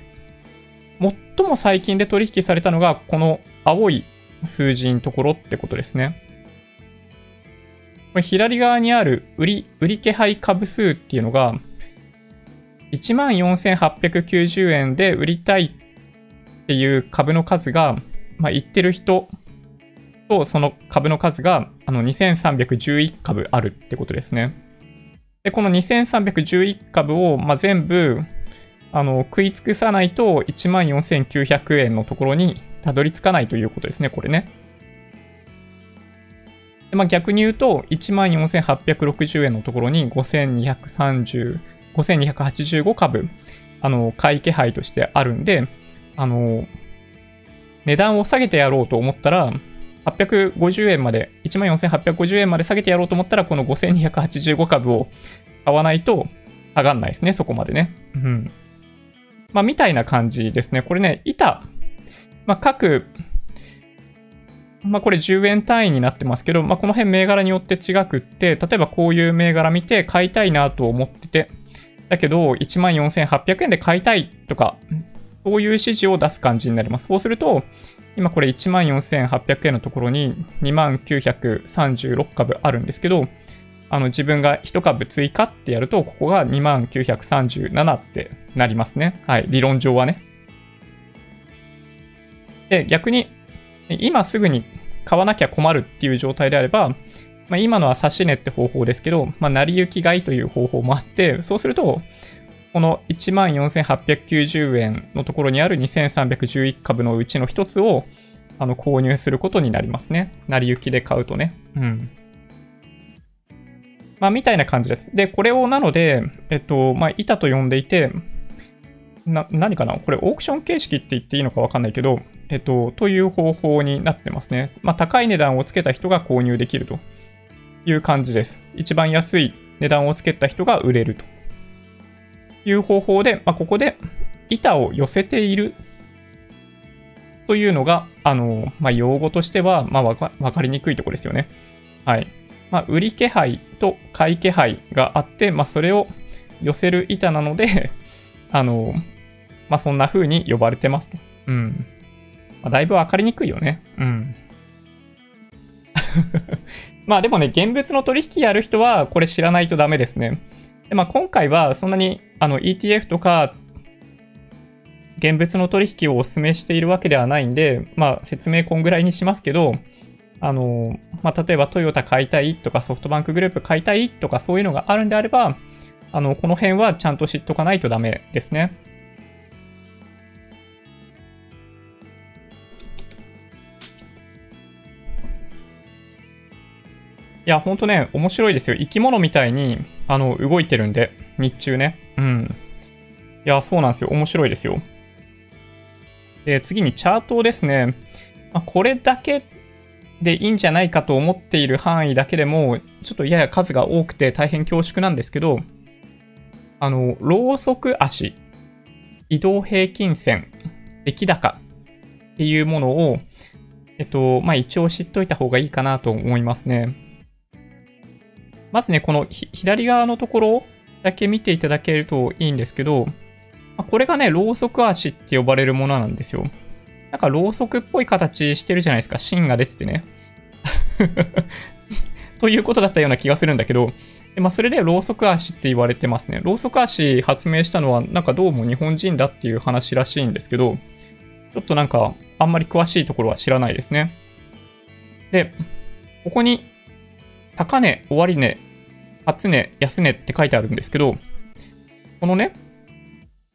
最も最近で取引されたのがこの青い数字のところってことですね。これ左側にある売り、売り気配株数っていうのが、14,890円で売りたいっていう株の数が、まあ、言ってる人とその株の数があの2311株あるってことですね。で、この2311株を、まあ、全部あの食い尽くさないと14,900円のところにたどり着かないということですね、これね。まあ、逆に言うと、14,860円のところに5230、5285株、あの、買い気配としてあるんで、あの、値段を下げてやろうと思ったら、850円まで、14,850円まで下げてやろうと思ったら、この5285株を買わないと上がんないですね、そこまでね。うん。まあ、みたいな感じですね。これね、板、まあ、各まあ、これ10円単位になってますけど、まあ、この辺銘柄によって違くって、例えばこういう銘柄見て買いたいなと思ってて、だけど14,800円で買いたいとか、そういう指示を出す感じになります。そうすると、今これ14,800円のところに2936株あるんですけど、あの自分が1株追加ってやると、ここが2937ってなりますね。はい、理論上はね。で、逆に今すぐに買わなきゃ困るっていう状態であれば、まあ、今のは指し値って方法ですけど、まあ、成り行き買いという方法もあって、そうすると、この14,890円のところにある2311株のうちの一つをあの購入することになりますね。成り行きで買うとね。うん。まあ、みたいな感じです。で、これをなので、えっと、まあ、板と呼んでいて、な、何かな？これオークション形式って言っていいのかわかんないけど、えっと、という方法になってますね。まあ、高い値段をつけた人が購入できるという感じです。一番安い値段をつけた人が売れるという方法で、まあ、ここで板を寄せているというのが、あの、まあ、用語としては、まあ、わかりにくいところですよね。はい。まあ、売り気配と買い気配があって、まあ、それを寄せる板なので (laughs) あの、まあ、そんな風に呼ばれてますと。うん。まあ、だいぶわかりにくいよね。うん。まあでもね、現物の取引やる人はこれ知らないとダメですね。でまあ、今回はそんなにあの ETF とか現物の取引をお勧めしているわけではないんで、まあ説明こんぐらいにしますけど、あの、まあ例えばトヨタ買いたいとかソフトバンクグループ買いたいとかそういうのがあるんであれば、あの、この辺はちゃんと知っとかないとダメですね。や、ほんとね、面白いですよ。生き物みたいに、あの、動いてるんで、日中ね。うん。いや、そうなんですよ。面白いですよ。で、次にチャートですね。まあ、これだけでいいんじゃないかと思っている範囲だけでも、ちょっとやや数が多くて大変恐縮なんですけど、あの、ローソク足、移動平均線、出来高っていうものを、えっと、まあ、一応知っといた方がいいかなと思いますね。まずね、この左側のところだけ見ていただけるといいんですけど、これがね、ろうそく足って呼ばれるものなんですよ。なんかろうそくっぽい形してるじゃないですか。芯が出ててね。(laughs) ということだったような気がするんだけど、でまあ、それでろうそく足って言われてますね。ろうそく足発明したのは、なんかどうも日本人だっていう話らしいんですけど、ちょっとなんか、あんまり詳しいところは知らないですね。で、ここに高値、終値、初値、安値って書いてあるんですけど、このね、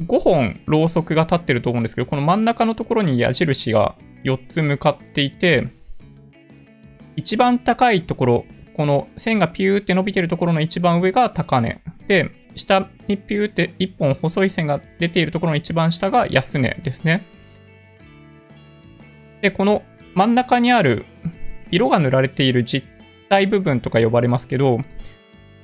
5本ろうそくが立ってると思うんですけど、この真ん中のところに矢印が4つ向かっていて、一番高いところ、この線がピューって伸びてるところの一番上が高値。で、下にピューって1本細い線が出ているところの一番下が安値ですね。で、この真ん中にある色が塗られている実体部分とか呼ばれますけど、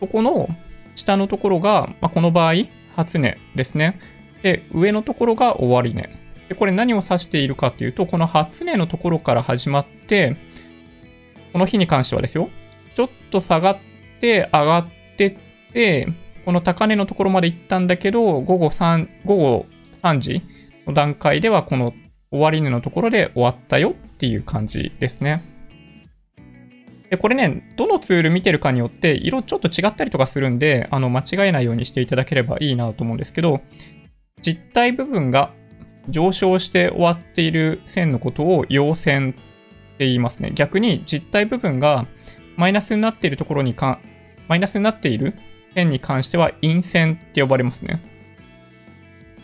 ここの下のところが、まあ、この場合、初値ですね。で、上のところが終値。で、これ何を指しているかっていうと、この初値のところから始まって、この日に関してはですよ、ちょっと下がって上がってって、この高値のところまで行ったんだけど、午後3、午後3時の段階ではこの終値のところで終わったよっていう感じですね。で、これね、どのツール見てるかによって色ちょっと違ったりとかするんで、あの、間違えないようにしていただければいいなと思うんですけど、実体部分が上昇して終わっている線のことを陽線って言いますね。逆に実体部分がマイナスになっているところにか、マイナスになっている線に関しては陰線って呼ばれますね。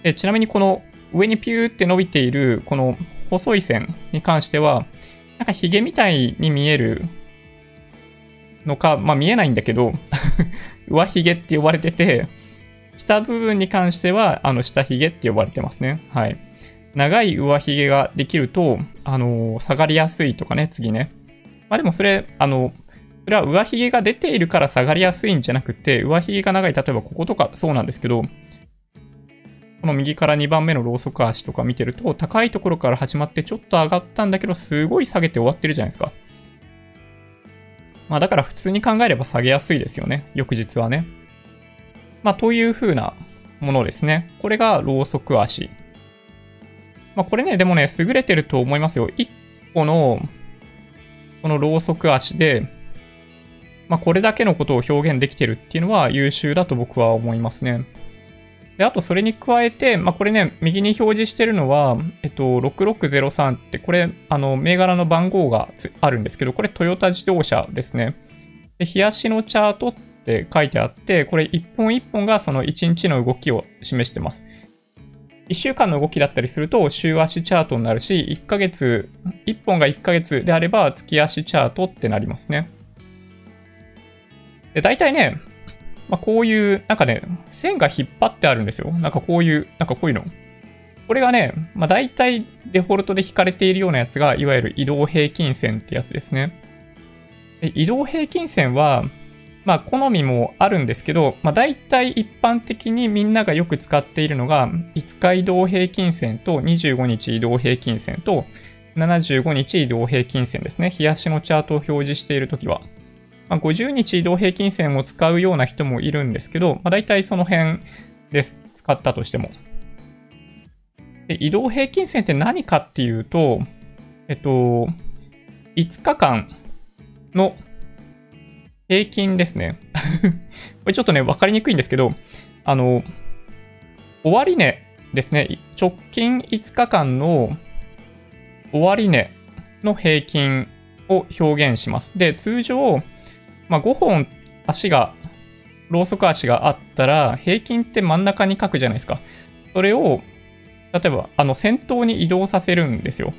でちなみにこの上にピューって伸びているこの細い線に関しては、なんかヒゲみたいに見えるのか、まあ見えないんだけど (laughs) 上髭って呼ばれてて、下部分に関しては、あの、下髭って呼ばれてますね。はい。長い上髭ができると、あのー、下がりやすいとかね、次ね。まあでもそれ、あの、それは上髭が出ているから下がりやすいんじゃなくて、上髭が長い、例えばこことかそうなんですけど、この右から2番目のローソク足とか見てると、高いところから始まってちょっと上がったんだけど、すごい下げて終わってるじゃないですか。まあだから普通に考えれば下げやすいですよね。翌日はね。まあという風なものですね。これがローソク足。まあこれね、でもね、優れてると思いますよ。1個のこのローソク足で、まあこれだけのことを表現できてるっていうのは優秀だと僕は思いますね。で、あとそれに加えて、まあ、これね、右に表示してるのは、えっと、6603って、これ、あの、銘柄の番号があるんですけど、これトヨタ自動車ですね。で、冷やしのチャートって書いてあって、これ一本一本がその1日の動きを示してます。1週間の動きだったりすると週足チャートになるし、1ヶ月、1本が1ヶ月であれば月足チャートってなりますね。で、大体ね、まあ、こういう、なんかね、線が引っ張ってあるんですよ。なんかこういう、なんかこういうの。これがね、まあ、大体デフォルトで引かれているようなやつが、いわゆる移動平均線ってやつですね。で移動平均線は、まあ、好みもあるんですけど、まあ、大体一般的にみんながよく使っているのが、5日移動平均線と25日移動平均線と75日移動平均線ですね。冷やしのチャートを表示しているときは。まあ、50日移動平均線を使うような人もいるんですけど、まあ、大体その辺です。使ったとしても。で移動平均線って何かっていうと、えっと、5日間の平均ですね。(laughs) これちょっとね、わかりにくいんですけど、あの、終値ですね。直近5日間の終値の平均を表現します。で、通常、まあ、5本足が、ローソク足があったら、平均って真ん中に書くじゃないですか。それを、例えば、あの、先頭に移動させるんですよ。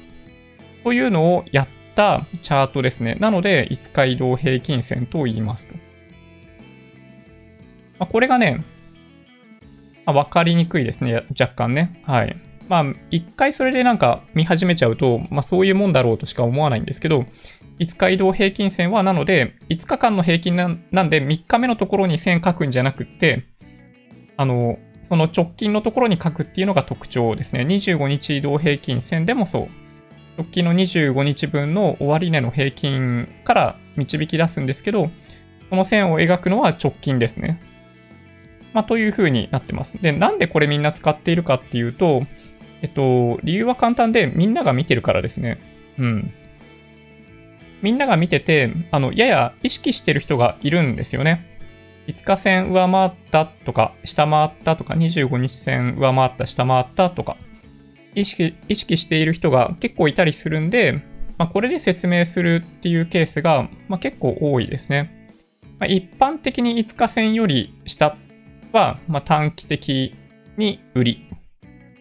というのをやったチャートですね。なので、5日移動平均線と言いますと。まあ、これがね、まあ、分かりにくいですね。若干ね。はい。まあ、一回それでなんか見始めちゃうと、まあそういうもんだろうとしか思わないんですけど、5日移動平均線はなので、5日間の平均なんで3日目のところに線書くんじゃなくって、あの、その直近のところに書くっていうのが特徴ですね。25日移動平均線でもそう。直近の25日分の終値の平均から導き出すんですけど、この線を描くのは直近ですね。まあ、という風になってます。で、なんでこれみんな使っているかっていうと、えっと、理由は簡単で、みんなが見てるからですね。うん。みんなが見てて、あの、やや意識してる人がいるんですよね。5日線上回ったとか、下回ったとか、25日線上回った、下回ったとか、意識、意識している人が結構いたりするんで、まあ、これで説明するっていうケースが、まあ、結構多いですね。まあ、一般的に5日線より下は、ま短期的に売り。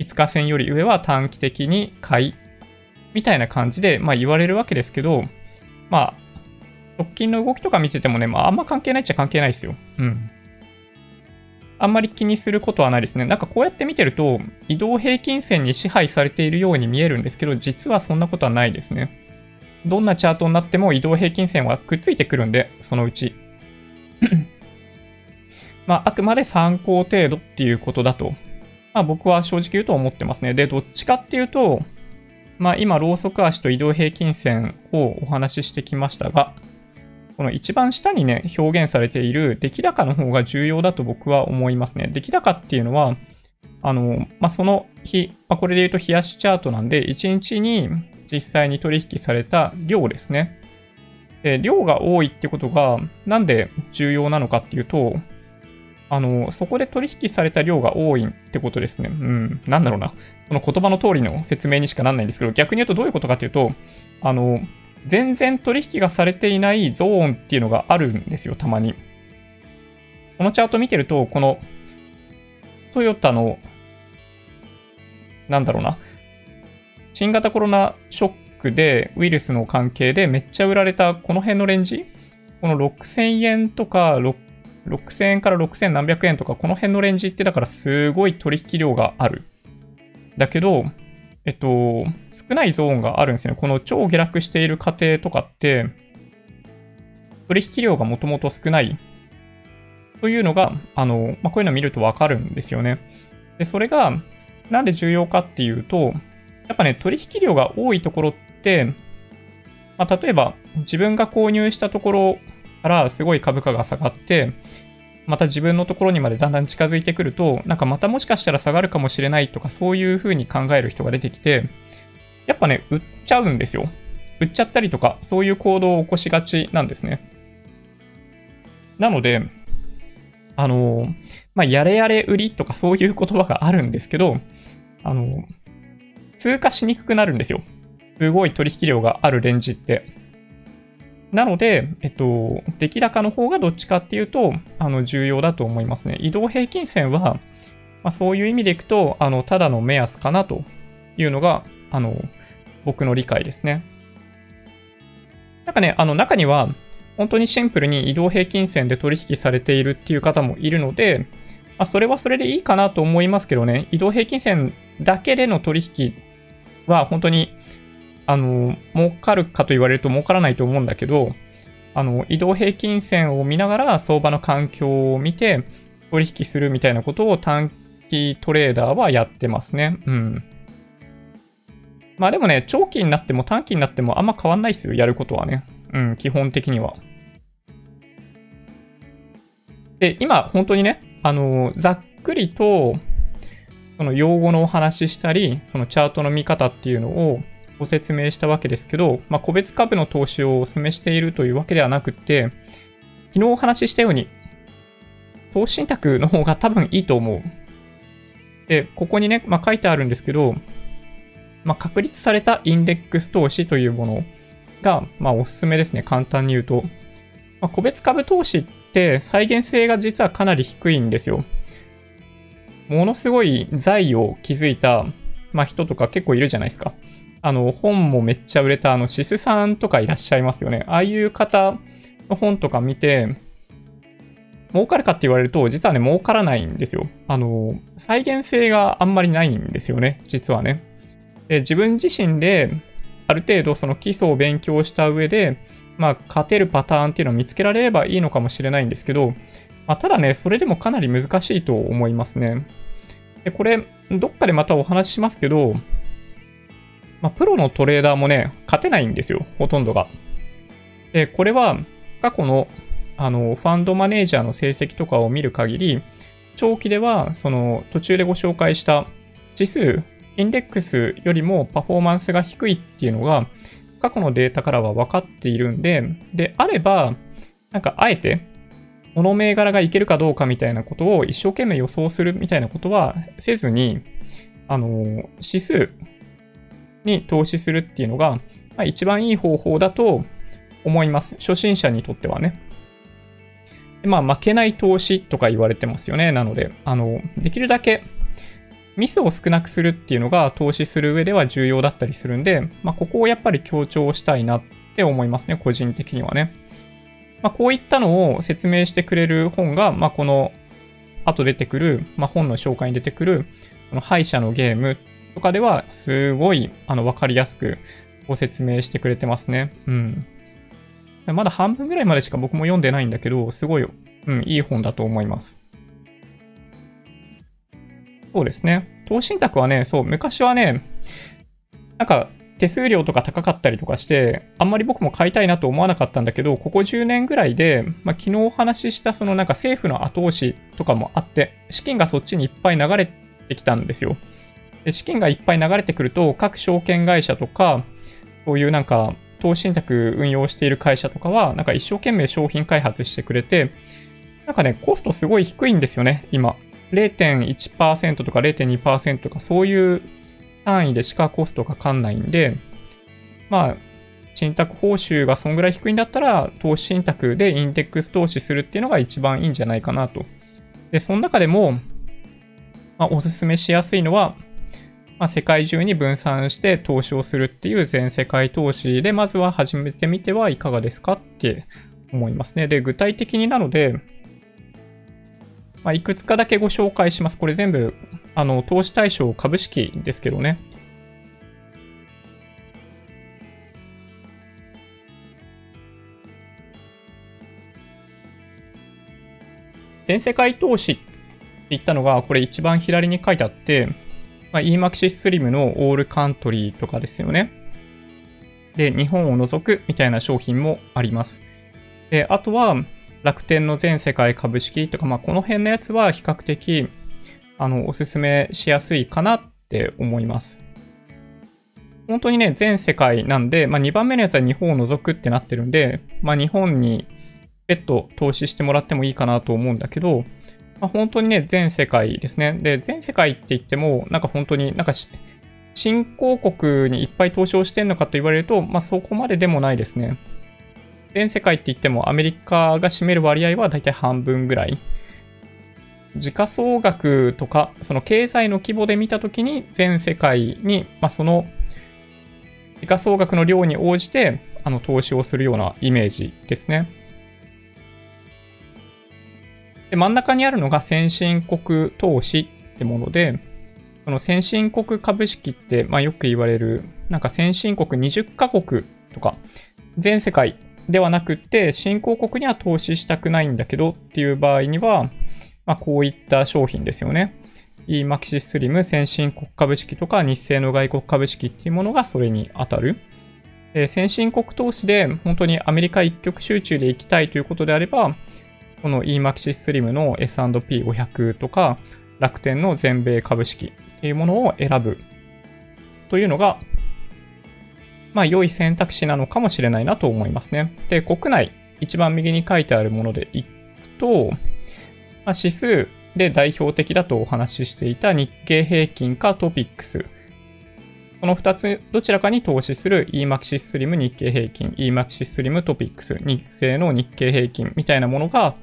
5日線より上は短期的に買い。みたいな感じで、ま言われるわけですけど、まあ、直近の動きとか見ててもね、まあ、あんま関係ないっちゃ関係ないですよ。うん。あんまり気にすることはないですね。なんかこうやって見てると、移動平均線に支配されているように見えるんですけど、実はそんなことはないですね。どんなチャートになっても移動平均線はくっついてくるんで、そのうち。(clears throat) まあ、あくまで参考程度っていうことだと、まあ僕は正直言うと思ってますね。で、どっちかっていうと、まあ今、ローソク足と移動平均線をお話ししてきましたが、この一番下にね、表現されている出来高の方が重要だと僕は思いますね。出来高っていうのは、あの、まあ、その日、まあ、これで言うと冷やしチャートなんで、1日に実際に取引された量ですね。で、量が多いってことが、なんで重要なのかっていうと、あの、そこで取引された量が多いってことですね。うん、なんだろうな。その言葉の通りの説明にしかなんないんですけど、逆に言うとどういうことかっていうと、あの、全然取引がされていないゾーンっていうのがあるんですよ、たまに。このチャート見てると、このトヨタの、なんだろうな、新型コロナショックでウイルスの関係でめっちゃ売られたこの辺のレンジ、この6000円とか6000円から6000何百円とか、この辺のレンジってだからすごい取引量がある。だけど、えっと、少ないゾーンがあるんですよね。この超下落している過程とかって、取引量がもともと少ないというのが、あの、まあ、こういうのを見るとわかるんですよね。で、それが、なんで重要かっていうと、やっぱね、取引量が多いところって、まあ、例えば自分が購入したところからすごい株価が下がって、また自分のところにまでだんだん近づいてくると、なんかまたもしかしたら下がるかもしれないとか、そういう風に考える人が出てきて、やっぱね、売っちゃうんですよ。売っちゃったりとか、そういう行動を起こしがちなんですね。なので、あの、まあ、やれやれ売りとかそういう言葉があるんですけど、あの、通過しにくくなるんですよ。すごい取引量があるレンジって。なので、えっと、出来高の方がどっちかっていうと、あの、重要だと思いますね。移動平均線は、まあ、そういう意味でいくと、あの、ただの目安かなというのが、あの、僕の理解ですね。なんかね、あの、中には、本当にシンプルに移動平均線で取引されているっていう方もいるので、まあ、それはそれでいいかなと思いますけどね、移動平均線だけでの取引は本当に、あの、儲かるかと言われると儲からないと思うんだけど、あの、移動平均線を見ながら相場の環境を見て取引するみたいなことを短期トレーダーはやってますね。うん。まあでもね、長期になっても短期になってもあんま変わんないですよ、やることはね。うん、基本的には。で、今、本当にね、あの、ざっくりと、その用語のお話ししたり、そのチャートの見方っていうのをご説明したわけですけど、まあ、個別株の投資をお勧めしているというわけではなくて、昨日お話ししたように、投資信託の方が多分いいと思う。で、ここにね、まあ、書いてあるんですけど、まあ、確立されたインデックス投資というものが、まあ、おすすめですね。簡単に言うと。まあ、個別株投資って再現性が実はかなり低いんですよ。ものすごい財を築いた、まあ、人とか結構いるじゃないですか。あの、本もめっちゃ売れた、あの、シスさんとかいらっしゃいますよね。ああいう方の本とか見て、儲かるかって言われると、実はね、儲からないんですよ。あの、再現性があんまりないんですよね、実はね。で自分自身で、ある程度その基礎を勉強した上で、まあ、勝てるパターンっていうのを見つけられればいいのかもしれないんですけど、まあ、ただね、それでもかなり難しいと思いますね。で、これ、どっかでまたお話ししますけど、まあ、プロのトレーダーもね、勝てないんですよ、ほとんどが。で、これは、過去の、あの、ファンドマネージャーの成績とかを見る限り、長期では、その、途中でご紹介した指数、インデックスよりもパフォーマンスが低いっていうのが、過去のデータからは分かっているんで、で、あれば、なんかあえて、この銘柄がいけるかどうかみたいなことを一生懸命予想するみたいなことはせずに、あの、指数に投資するっていうのが、まあ、一番いい方法だと思います。初心者にとってはね。まあ、負けない投資とか言われてますよね。なので、あの、できるだけミスを少なくするっていうのが投資する上では重要だったりするんで、まあ、ここをやっぱり強調したいなって思いますね、個人的にはね。まあ、こういったのを説明してくれる本が、まあ、この後出てくる、まあ、本の紹介に出てくる、この敗者のゲームとかでは、すごい、あの、わかりやすくご説明してくれてますね。うん。まだ半分ぐらいまでしか僕も読んでないんだけど、すごい、うん、いい本だと思います。そうですね。投資信託はね、そう、昔はね、なんか手数料とか高かったりとかして、あんまり僕も買いたいなと思わなかったんだけど、ここ10年ぐらいで、まあ、昨日お話ししたそのなんか政府の後押しとかもあって、資金がそっちにいっぱい流れてきたんですよ。で資金がいっぱい流れてくると、各証券会社とか、そういうなんか投資信託運用している会社とかは、なんか一生懸命商品開発してくれて、なんかね、コストすごい低いんですよね、今。0.1%とか0.2%とかそういう単位でしかコストかかんないんで、まあ、信託報酬がそんぐらい低いんだったら、投資信託でインデックス投資するっていうのが一番いいんじゃないかなと。で、その中でも、まあ、おすすめしやすいのは、まあ、世界中に分散して投資をするっていう全世界投資で、まずは始めてみてはいかがですかって思いますね。で、具体的になので、まあ、いくつかだけご紹介します。これ全部、あの、投資対象株式ですけどね。全世界投資って言ったのが、これ一番左に書いてあって、まあ、EMAXIS SLIM のオールカントリーとかですよね。で、日本を除くみたいな商品もあります。で、あとは、楽天の全世界株式とか、まあ、この辺のやつは比較的、あの、おすすめしやすいかなって思います。本当にね、全世界なんで、まあ、2番目のやつは日本を除くってなってるんで、まあ、日本に別途投資してもらってもいいかなと思うんだけど、まあ、本当にね、全世界ですね。で、全世界って言っても、なんか本当になんか新興国にいっぱい投資をしてんのかと言われると、まあ、そこまででもないですね。全世界って言ってもアメリカが占める割合はだいたい半分ぐらい。時価総額とか、その経済の規模で見たときに全世界に、まあ、その時価総額の量に応じてあの投資をするようなイメージですね。で真ん中にあるのが先進国投資ってもので、その先進国株式って、まあ、よく言われる、なんか先進国20カ国とか、全世界ではなくって、新興国には投資したくないんだけどっていう場合には、まあ、こういった商品ですよね。EMAXI SLIM 先進国株式とか日清の外国株式っていうものがそれに当たる。先進国投資で本当にアメリカ一極集中で行きたいということであれば、この EMAXI SLIM の S&P500 とか楽天の全米株式っていうものを選ぶというのが、まあ良い選択肢なのかもしれないなと思いますね。で、国内一番右に書いてあるものでいくと、まあ、指数で代表的だとお話ししていた日経平均かトピックス。この2つどちらかに投資する EMAXIS SLIM 日経平均、EMAXI SLIM トピックス、日清の日経平均みたいなものが、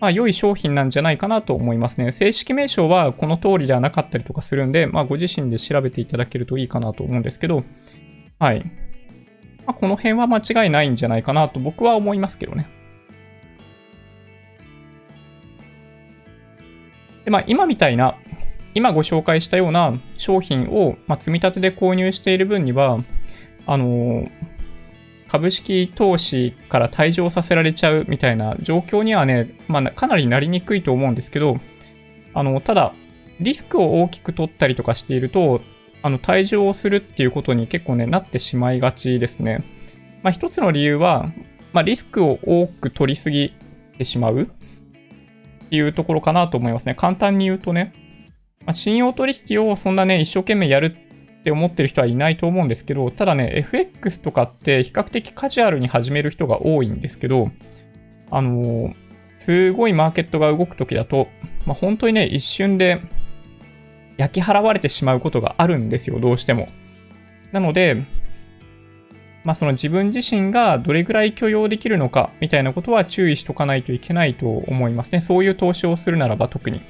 まあ、良い商品なんじゃないかなと思いますね。正式名称はこの通りではなかったりとかするんで、まあ、ご自身で調べていただけるといいかなと思うんですけど、はい。まあ、この辺は間違いないんじゃないかなと僕は思いますけどね。で、まあ、今みたいな、今ご紹介したような商品を、ま、積み立てで購入している分には、あの株式投資から退場させられちゃうみたいな状況にはね、まあ、かなりなりにくいと思うんですけど、あの、ただ、リスクを大きく取ったりとかしていると、あの、退場をするっていうことに結構ね、なってしまいがちですね。まあ、一つの理由は、まあ、リスクを多く取りすぎてしまう。っていうところかなと思いますね。簡単に言うとね、まあ、信用取引をそんなね、一生懸命やるって思ってる人はいないと思うんですけど、ただね、FX とかって比較的カジュアルに始める人が多いんですけど、あのー、すごいマーケットが動くときだと、まあ、本当にね、一瞬で焼き払われてしまうことがあるんですよ、どうしても。なので、まあ、その自分自身がどれぐらい許容できるのかみたいなことは注意しとかないといけないと思いますね。そういう投資をするならば特に。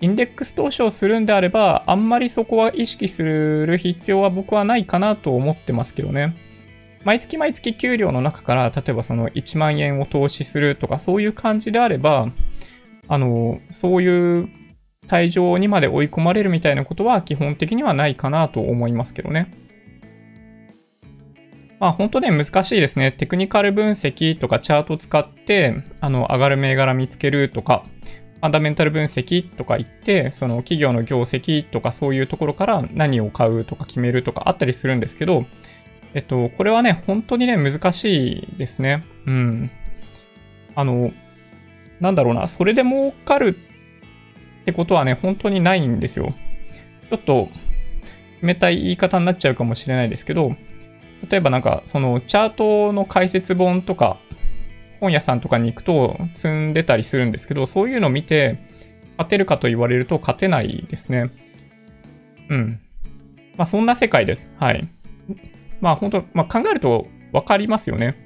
インデックス投資をするんであれば、あんまりそこは意識する必要は僕はないかなと思ってますけどね。毎月毎月給料の中から、例えばその1万円を投資するとか、そういう感じであれば、あの、そういう退場にまで追い込まれるみたいなことは基本的にはないかなと思いますけどね。まあ本当ね、難しいですね。テクニカル分析とかチャート使って、あの、上がる銘柄見つけるとか、ァンダメンタル分析とか言って、その企業の業績とかそういうところから何を買うとか決めるとかあったりするんですけど、えっと、これはね、本当にね、難しいですね。うん。あの、なんだろうな、それで儲かるってことはね、本当にないんですよ。ちょっと、冷たい言い方になっちゃうかもしれないですけど、例えばなんか、そのチャートの解説本とか、本屋さんとかに行くと積んでたりするんですけど、そういうのを見て、勝てるかと言われると勝てないですね。うん。まあそんな世界です。はい。まあ本当、まあ考えると分かりますよね。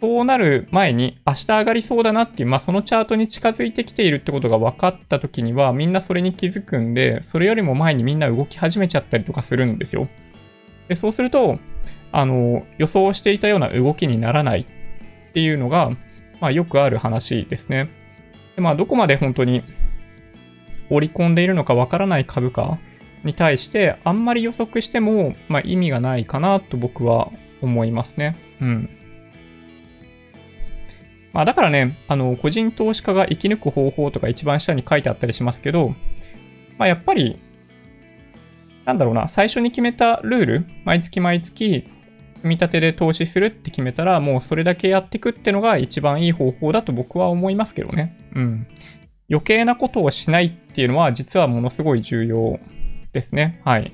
そうなる前に明日上がりそうだなっていう、まあそのチャートに近づいてきているってことが分かった時にはみんなそれに気づくんで、それよりも前にみんな動き始めちゃったりとかするんですよ。でそうすると、あの、予想していたような動きにならないっていうのが、まあ、よくある話ですね。でまあ、どこまで本当に織り込んでいるのかわからない株価に対して、あんまり予測しても、まあ、意味がないかなと僕は思いますね。うん。まあ、だからね、あの、個人投資家が生き抜く方法とか一番下に書いてあったりしますけど、まあ、やっぱりなんだろうな、最初に決めたルール、毎月毎月、積み立てで投資するって決めたら、もうそれだけやっていくってのが一番いい方法だと僕は思いますけどね。うん。余計なことをしないっていうのは実はものすごい重要ですね。はい。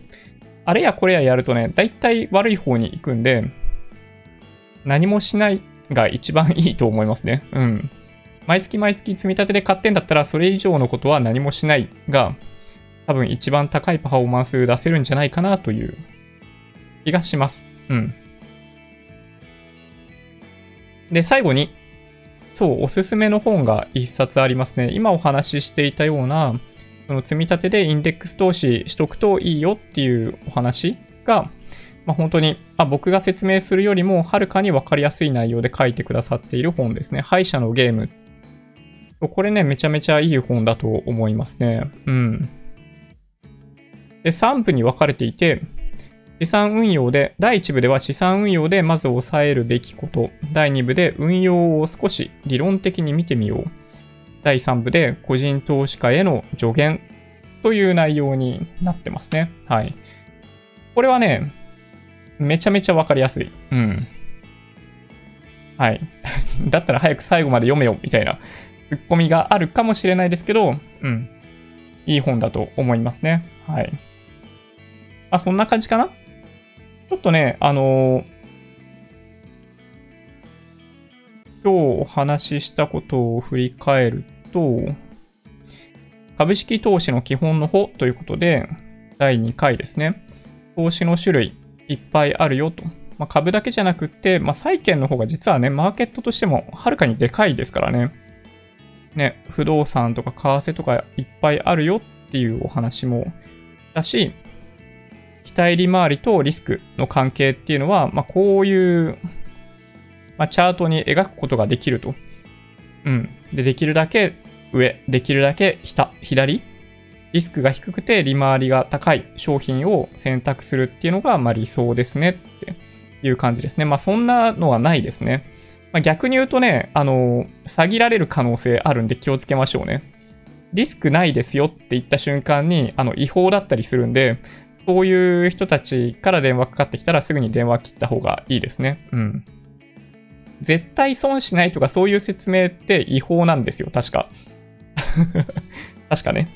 あれやこれややるとね、だいたい悪い方に行くんで、何もしないが一番いいと思いますね。うん。毎月毎月積み立てで買ってんだったら、それ以上のことは何もしないが、多分一番高いパフォーマンス出せるんじゃないかなという気がします。うん。で、最後に、そう、おすすめの本が一冊ありますね。今お話ししていたような、その積み立てでインデックス投資しとくといいよっていうお話が、まあ、本当に、あ、僕が説明するよりもはるかにわかりやすい内容で書いてくださっている本ですね。敗者のゲーム。これね、めちゃめちゃいい本だと思いますね。うん。で、3部に分かれていて、資産運用で、第1部では資産運用でまず抑えるべきこと、第2部で運用を少し理論的に見てみよう。第3部で個人投資家への助言という内容になってますね。はい。これはね、めちゃめちゃわかりやすい。うん。はい。(laughs) だったら早く最後まで読めよ、みたいなツッコミがあるかもしれないですけど、うん。いい本だと思いますね。はい。あ、そんな感じかな？ちょっとね、あのー、今日お話ししたことを振り返ると、株式投資の基本の方ということで、第2回ですね。投資の種類いっぱいあるよと。まあ、株だけじゃなくて、まあ、債券の方が実はね、マーケットとしてもはるかにでかいですからね。ね、不動産とか為替とかいっぱいあるよっていうお話もだし、期待利回りとリスクの関係っていうのは、まあ、こういう、まあ、チャートに描くことができると。うん。で、できるだけ上、できるだけ下、左リスクが低くて利回りが高い商品を選択するっていうのが、まあ、理想ですねっていう感じですね。まあそんなのはないですね。まあ、逆に言うとね、あの、詐欺られる可能性あるんで気をつけましょうね。リスクないですよって言った瞬間に、あの、違法だったりするんで、そういう人たちから電話かかってきたらすぐに電話切った方がいいですね。うん。絶対損しないとかそういう説明って違法なんですよ、確か。(laughs) 確かね。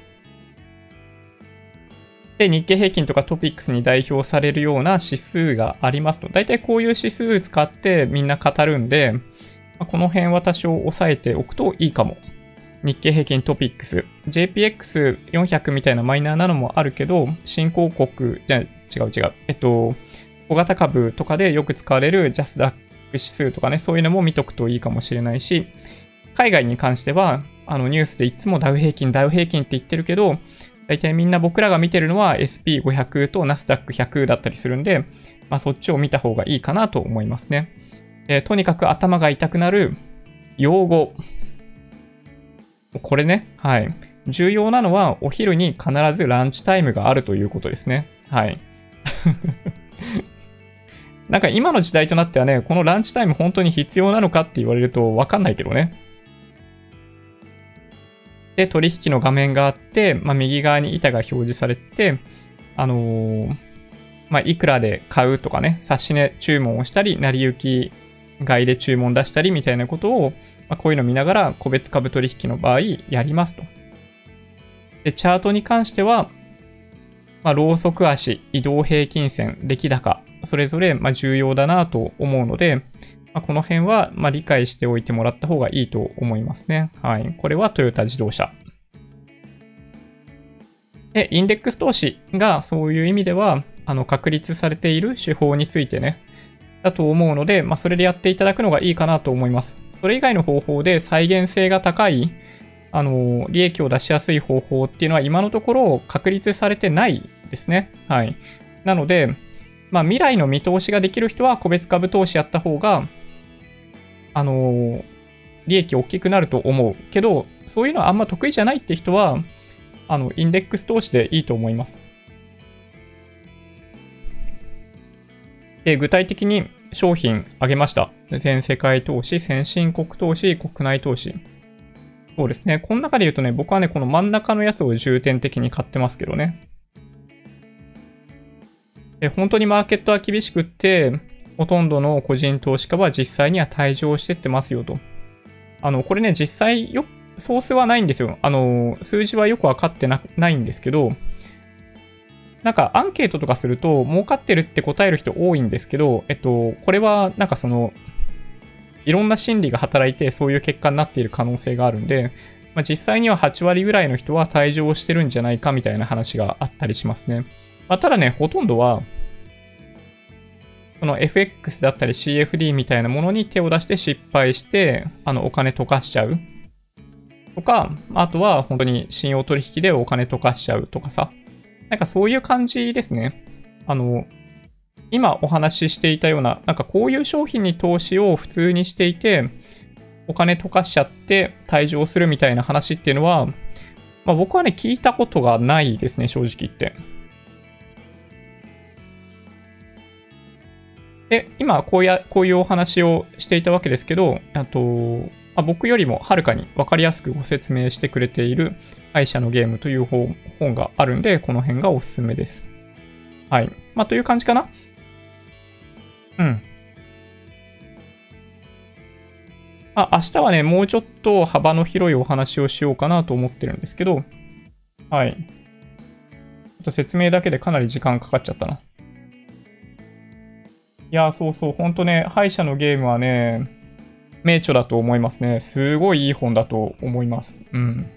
で、日経平均とかトピックスに代表されるような指数がありますと。大体こういう指数使ってみんな語るんで、この辺は多少押さえておくといいかも。日経平均トピックス。JPX400 みたいなマイナーなのもあるけど、新興国、じゃ違う違う。えっと、小型株とかでよく使われるジャスダック指数とかね、そういうのも見とくといいかもしれないし、海外に関しては、あのニュースでいつもダウ平均、ダウ平均って言ってるけど、大体みんな僕らが見てるのは SP500 と NASDAQ100 だったりするんで、まあそっちを見た方がいいかなと思いますね。えー、とにかく頭が痛くなる用語。これね、はい。重要なのはお昼に必ずランチタイムがあるということですね。はい。(laughs) なんか今の時代となってはね、このランチタイム本当に必要なのかって言われるとわかんないけどね。で、取引の画面があって、まあ、右側に板が表示されて、あのー、まあ、いくらで買うとかね、差し値注文をしたり、成り行き買いで注文出したりみたいなことを、まあ、こういうの見ながら個別株取引の場合やりますと。で、チャートに関しては、まあ、ローソク足、移動平均線、出来高、それぞれま重要だなと思うので、まあ、この辺はま理解しておいてもらった方がいいと思いますね。はい。これはトヨタ自動車。で、インデックス投資がそういう意味では、あの、確立されている手法についてね、だと思うので、まあ、それでやっていただくのがいいかなと思います。それ以外の方法で再現性が高い、あの、利益を出しやすい方法っていうのは今のところ確立されてないですね。はい。なので、まあ、未来の見通しができる人は個別株投資やった方が、あの、利益大きくなると思う。けど、そういうのはあんま得意じゃないって人は、あの、インデックス投資でいいと思います。で、具体的に商品あげました。全世界投資、先進国投資、国内投資。そうですね。この中で言うとね、僕はね、この真ん中のやつを重点的に買ってますけどね。で本当にマーケットは厳しくって、ほとんどの個人投資家は実際には退場してってますよと。あの、これね、実際よ、ソースはないんですよ。あの、数字はよくわかってなないんですけど、なんかアンケートとかすると、儲かってるって答える人多いんですけど、えっと、これはなんかその、いろんな心理が働いてそういう結果になっている可能性があるんで、まあ、実際には8割ぐらいの人は退場してるんじゃないかみたいな話があったりしますね。まあ、ただね、ほとんどは、その FX だったり CFD みたいなものに手を出して失敗して、あの、お金溶かしちゃう。とか、あとは本当に信用取引でお金溶かしちゃうとかさ。なんかそういう感じですね。あの、今お話ししていたような、なんかこういう商品に投資を普通にしていて、お金溶かしちゃって退場するみたいな話っていうのは、まあ、僕はね、聞いたことがないですね、正直言って。で、今こうや、こういうお話をしていたわけですけど、あと、あ僕よりもはるかに分かりやすくご説明してくれている敗者のゲームという本があるんで、この辺がおすすめです。はい。まあ、という感じかな？うん。あ、明日はね、もうちょっと幅の広いお話をしようかなと思ってるんですけど、はい。ちょっと説明だけでかなり時間かかっちゃったな。いや、そうそう、ほんとね、敗者のゲームはね、名著だと思いますね。すごいいい本だと思います。うん。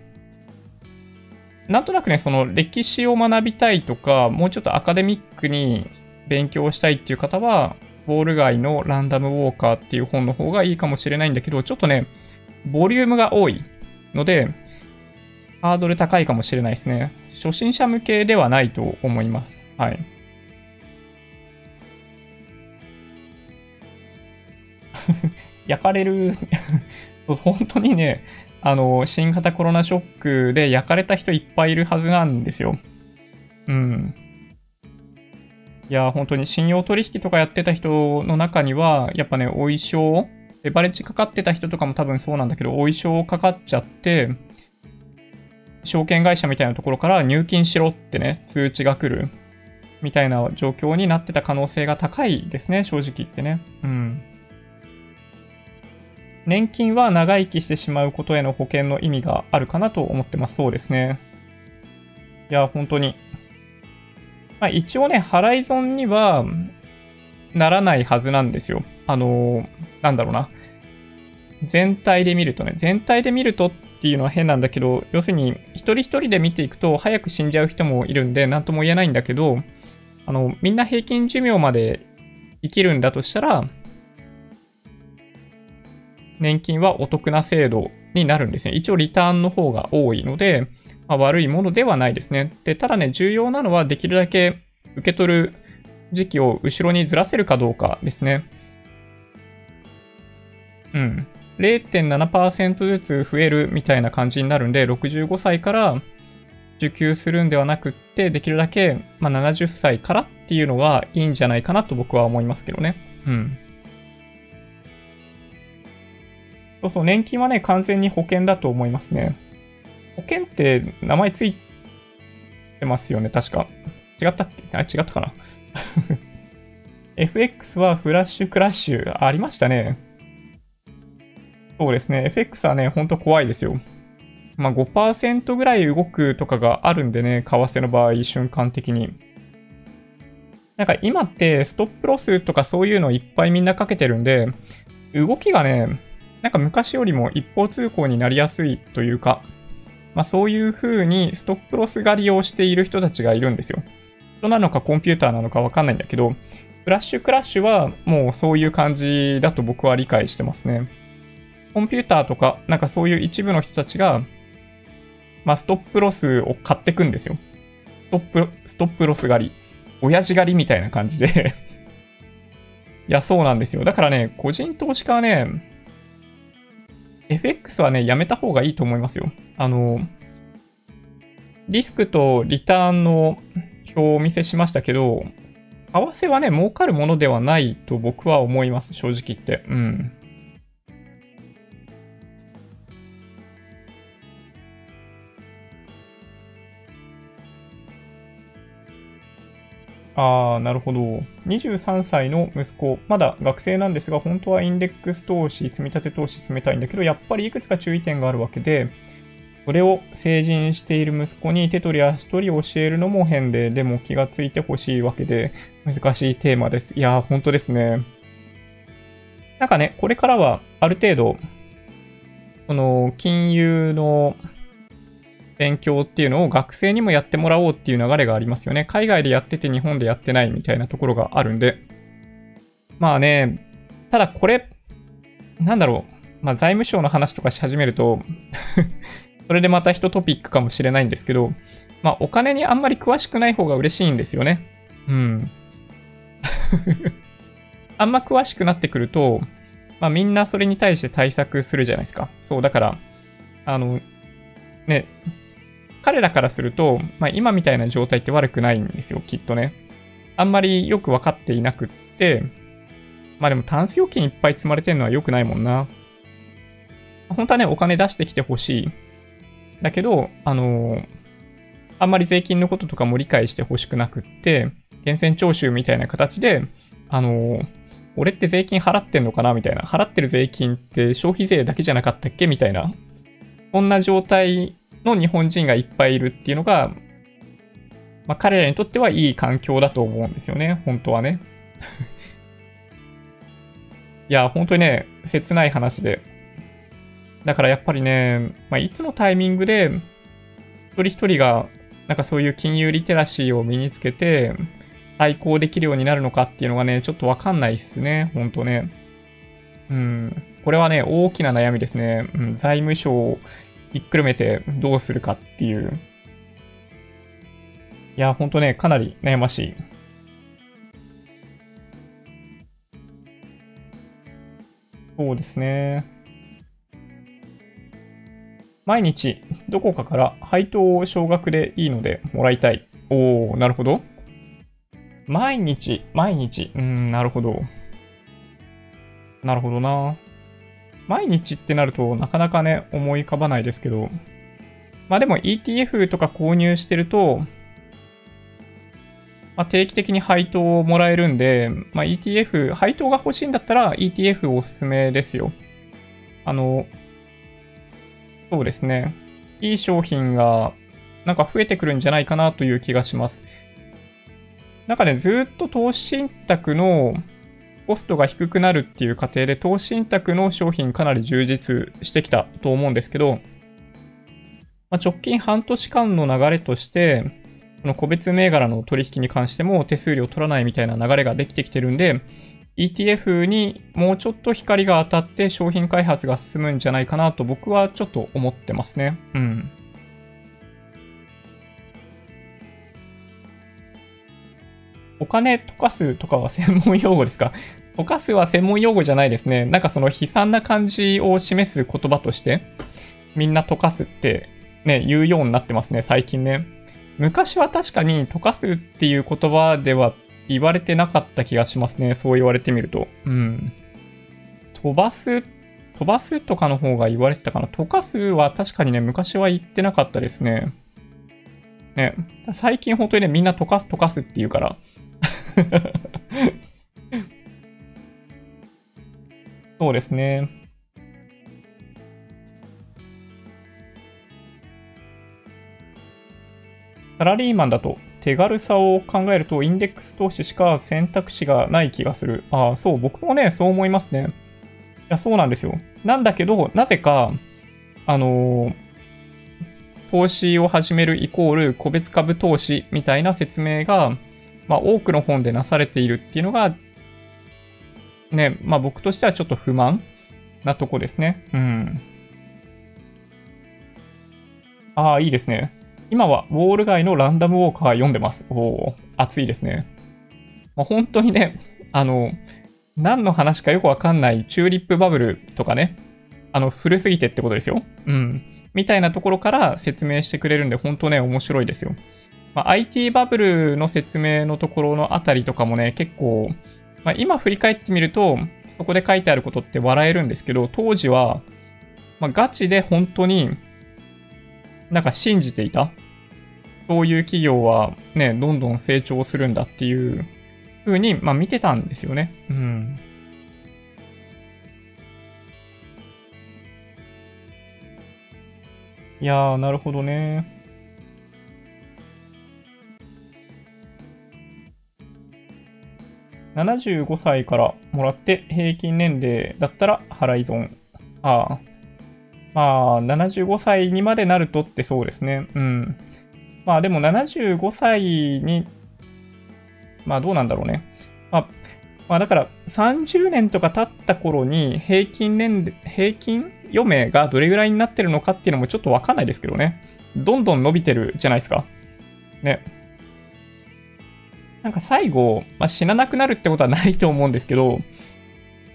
なんとなくね、その歴史を学びたいとか、もうちょっとアカデミックに勉強したいっていう方は、ウォール街のランダムウォーカーっていう本の方がいいかもしれないんだけど、ちょっとね、ボリュームが多いので、ハードル高いかもしれないですね。初心者向けではないと思います。はい。(laughs) 焼かれる (laughs) 本当にね、あの、新型コロナショックで焼かれた人いっぱいいるはずなんですよ。うん。いや、本当に信用取引とかやってた人の中には、やっぱね、お衣装、レバレッジかかってた人とかも多分そうなんだけど、お衣装かかっちゃって、証券会社みたいなところから入金しろってね、通知が来るみたいな状況になってた可能性が高いですね、正直言ってね。うん。年金は長生きしてしまうことへの保険の意味があるかなと思ってます。そうですね。いや、本当に。まあ、一応ね、払い損にはならないはずなんですよ。あのー、なんだろうな。全体で見るとね、全体で見るとっていうのは変なんだけど、要するに一人一人で見ていくと早く死んじゃう人もいるんで、なんとも言えないんだけど、あの、みんな平均寿命まで生きるんだとしたら、年金はお得な制度になるんですね。一応リターンの方が多いので、まあ、悪いものではないですね。で、ただね、重要なのはできるだけ受け取る時期を後ろにずらせるかどうかですね。うん。0.7%ずつ増えるみたいな感じになるんで、65歳から受給するんではなくって、できるだけ、まあ、70歳からっていうのがいいんじゃないかなと僕は思いますけどね。うん。そうそう、年金はね、完全に保険だと思いますね。保険って名前ついてますよね、確か。違ったっけ？あ、違ったかな？FX はフラッシュクラッシュありましたね。そうですね。FX はね、ほんと怖いですよ。まあ5%ぐらい動くとかがあるんでね、為替の場合、瞬間的に。なんか今ってストップロスとかそういうのいっぱいみんなかけてるんで、動きがね、なんか昔よりも一方通行になりやすいというか、まあそういう風にストップロス狩りをしている人たちがいるんですよ。人なのかコンピューターなのかわかんないんだけど、フラッシュクラッシュはもうそういう感じだと僕は理解してますね。コンピューターとか、なんかそういう一部の人たちが、まあストップロスを買ってくんですよ。ストップ、ストップロス狩り。親父狩りみたいな感じで (laughs) いや、そうなんですよ。だからね、個人投資家はね、FX はね、やめた方がいいと思いますよ。あの、リスクとリターンの表をお見せしましたけど、為替はね、儲かるものではないと僕は思います、正直言って。うん。ああ、なるほど。23歳の息子、まだ学生なんですが、本当はインデックス投資、積み立て投資進めたいんだけど、やっぱりいくつか注意点があるわけで、それを成人している息子に手取り足取り教えるのも変で、でも気がついてほしいわけで、難しいテーマです。いやー、本当ですね。なんかね、これからはある程度、その、金融の勉強っていうのを学生にもやってもらおうっていう流れがありますよね。海外でやってて日本でやってないみたいなところがあるんで。まあね、ただこれ、なんだろう。まあ財務省の話とかし始めると (laughs) それでまた一トピックかもしれないんですけど、まあお金にあんまり詳しくない方が嬉しいんですよね。うん。(laughs) あんま詳しくなってくると、まあみんなそれに対して対策するじゃないですか。そう、だから、あの、ね、彼らからすると、まあ、今みたいな状態って悪くないんですよ、きっとね。あんまりよくわかっていなくって、まあでもタンス預金いっぱい積まれてるのは良くないもんな。本当はね、お金出してきてほしい。だけど、あのー、あんまり税金のこととかも理解してほしくなくって、源泉徴収みたいな形で、あのー、俺って税金払ってんのかなみたいな。払ってる税金って消費税だけじゃなかったっけみたいな。こんな状態の日本人がいっぱいいるっていうのが、まあ、彼らにとってはいい環境だと思うんですよね。本当はね。(laughs) いや、本当にね、切ない話で。だからやっぱりね、まあ、いつのタイミングで、一人一人が、なんかそういう金融リテラシーを身につけて、対抗できるようになるのかっていうのがね、ちょっとわかんないっすね。ほんとね。うん。これはね、大きな悩みですね。うん、財務省ひっくるめてどうするかっていう。いや、ほんとね、かなり悩ましい。そうですね。毎日どこかから配当を少額でいいのでもらいたい。おー、なるほど。毎日、毎日。うん、なるほど。なるほどな。毎日ってなるとなかなかね、思い浮かばないですけど。まあでも ETF とか購入してると、まあ、定期的に配当をもらえるんで、まあ、ETF、配当が欲しいんだったら ETF おすすめですよ。あの、そうですね。いい商品がなんか増えてくるんじゃないかなという気がします。なんかね、ずっと投資信託のコストが低くなるっていう過程で、投資信託の商品かなり充実してきたと思うんですけど、まあ、直近半年間の流れとして、この個別銘柄の取引に関しても手数料取らないみたいな流れができてきてるんで、ETF にもうちょっと光が当たって商品開発が進むんじゃないかなと僕はちょっと思ってますね。うん。お金溶かすとかは専門用語ですか？溶かすは専門用語じゃないですね。なんかその悲惨な感じを示す言葉として、みんな溶かすってね、言うようになってますね、最近ね。昔は確かに溶かすっていう言葉では言われてなかった気がしますね。そう言われてみると。うん。飛ばす、飛ばすとかの方が言われてたかな。溶かすは確かにね、昔は言ってなかったですね。ね。最近本当にね、みんな溶かす溶かすって言うから、そうですね。サラリーマンだと手軽さを考えるとインデックス投資しか選択肢がない気がする。ああ、そう、僕もね、そう思いますね。いや、そうなんですよ。なんだけど、なぜか、あのー、投資を始めるイコール個別株投資みたいな説明がまあ、多くの本でなされているっていうのが、ね、まあ僕としてはちょっと不満なとこですね。うん。ああ、いいですね。今はウォール街のランダムウォーカー読んでます。おお、熱いですね。まあ、本当にね、あの、何の話かよくわかんないチューリップバブルとかね、あの、古すぎてってことですよ。うん。みたいなところから説明してくれるんで、本当ね、面白いですよ。まあ、IT バブルの説明のところのあたりとかもね、結構、まあ、今振り返ってみると、そこで書いてあることって笑えるんですけど、当時は、まあ、ガチで本当になんか信じていた。そういう企業はね、どんどん成長するんだっていう風に、まあ、見てたんですよね。うん。いやー、なるほどね。75歳からもらって平均年齢だったら払い損。ああ。まあ、75歳にまでなるとってそうですね。うん。まあでも75歳に、まあどうなんだろうね。まあ、まあだから30年とか経った頃に平均年、平均余命がどれぐらいになってるのかっていうのもちょっとわかんないですけどね。どんどん伸びてるじゃないですか。ね。なんか最後、まあ、死ななくなるってことはないと思うんですけど、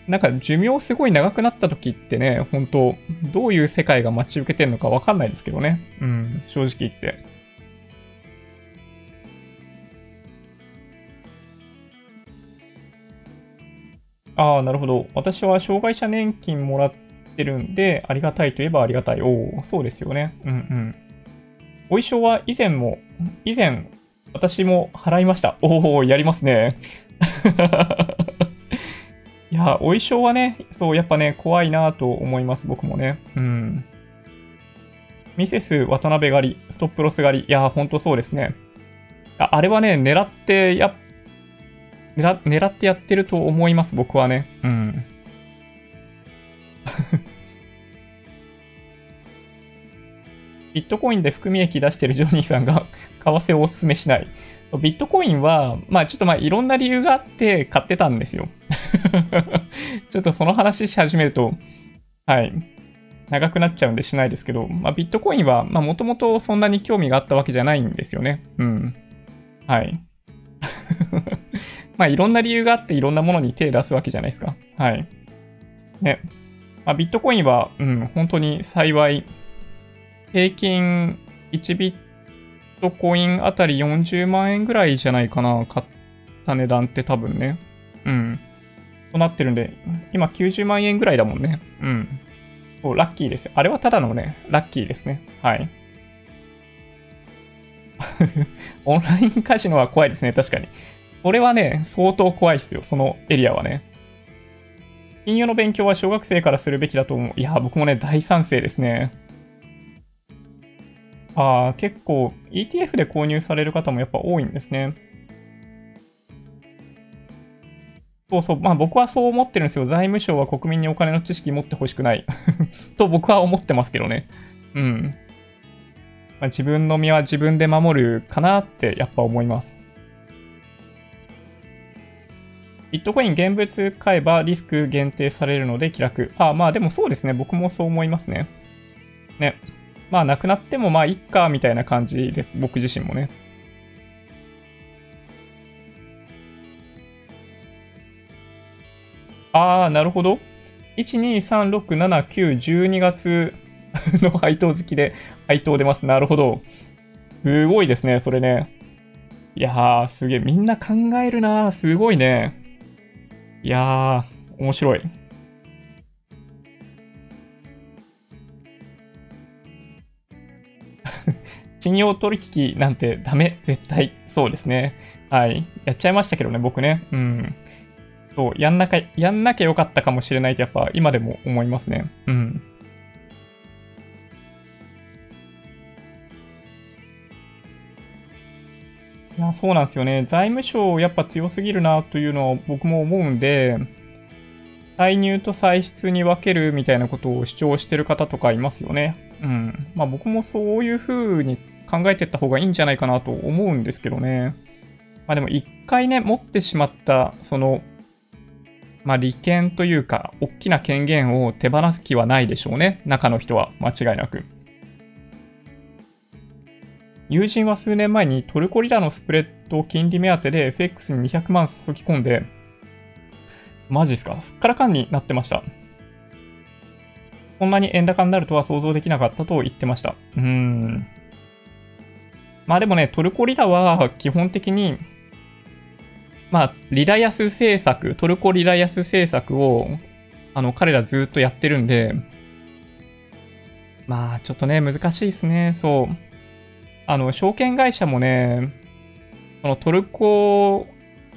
なんか寿命すごい長くなった時ってね、本当どういう世界が待ち受けてるのかわかんないですけどね。うん、正直言って。ああ、なるほど。私は障害者年金もらってるんで、ありがたいといえばありがたい。おお、そうですよね。うんうん。お衣装は以前も、以前、私も払いました。おお、やりますね。(laughs) いや、お衣装はね、そう、やっぱね、怖いなと思います、僕もね。うん。ミセス渡辺狩り、ストップロス狩り。いや、ほんとそうですね。ああれはね、狙ってや、狙狙ってやってると思います、僕はね。うん。ビットコインで含み益出してるジョニーさんが (laughs) 為替をお勧めしない。ビットコインは、まあちょっとまあいろんな理由があって買ってたんですよ。(laughs) ちょっとその話し始めると、はい。長くなっちゃうんでしないですけど、まあビットコインは、まあもともとそんなに興味があったわけじゃないんですよね。うん。はい。(laughs) まあいろんな理由があっていろんなものに手出すわけじゃないですか。はい。ね。まあ、ビットコインは、うん、本当に幸い、平均1ビットコインあたり40万円ぐらいじゃないかな、買った値段って多分ね。うん。となってるんで、今90万円ぐらいだもんね。うん。そう、ラッキーです。あれはただのね、ラッキーですね。はい。(laughs) オンラインカジノは怖いですね、確かに。これはね、相当怖いですよ、そのエリアはね。金融の勉強は小学生からするべきだと思う。いや、僕もね、大賛成ですね。ああ、結構 ETF で購入される方もやっぱ多いんですね。そうそう、まあ僕はそう思ってるんですよ。財務省は国民にお金の知識持ってほしくない (laughs) と僕は思ってますけどね。うん。まあ、自分の身は自分で守るかなってやっぱ思います。ビットコイン現物買えばリスク限定されるので気楽。ああ、まあでもそうですね。僕もそう思いますね。ね。まあ、なくなってもまあ、いっか、みたいな感じです。僕自身もね。ああ、なるほど。1、2、3、6、7、9、12月の配当好きで配当出ます。なるほど。すごいですね、それね。いやー、すげえ。みんな考えるなすごいね。いやー、面白い。信用取引なんてダメ。絶対。そうですね。はい。やっちゃいましたけどね、僕ね。うん。そう、やんなか、やんなきゃよかったかもしれないとやっぱ今でも思いますね。うん。いや、そうなんですよね。財務省やっぱ強すぎるなというのは僕も思うんで、歳入と歳出に分けるみたいなことを主張してる方とかいますよね。うん。まあ僕もそういう風に考えていった方がいいんじゃないかなと思うんですけどね。まあでも一回ね、持ってしまった、その、まあ利権というか、大きな権限を手放す気はないでしょうね。中の人は間違いなく。友人は数年前にトルコリラのスプレッドを金利目当てで FX に200万注ぎ込んで、マジっすか？すっからかんになってました。こんなに円高になるとは想像できなかったと言ってました。うーん。まあでもね、トルコリラは基本的に、まあ、リラ安政策、トルコリラ安政策を、あの、彼らずっとやってるんで、まあ、ちょっとね、難しいですね。そう。あの、証券会社もね、このトルコ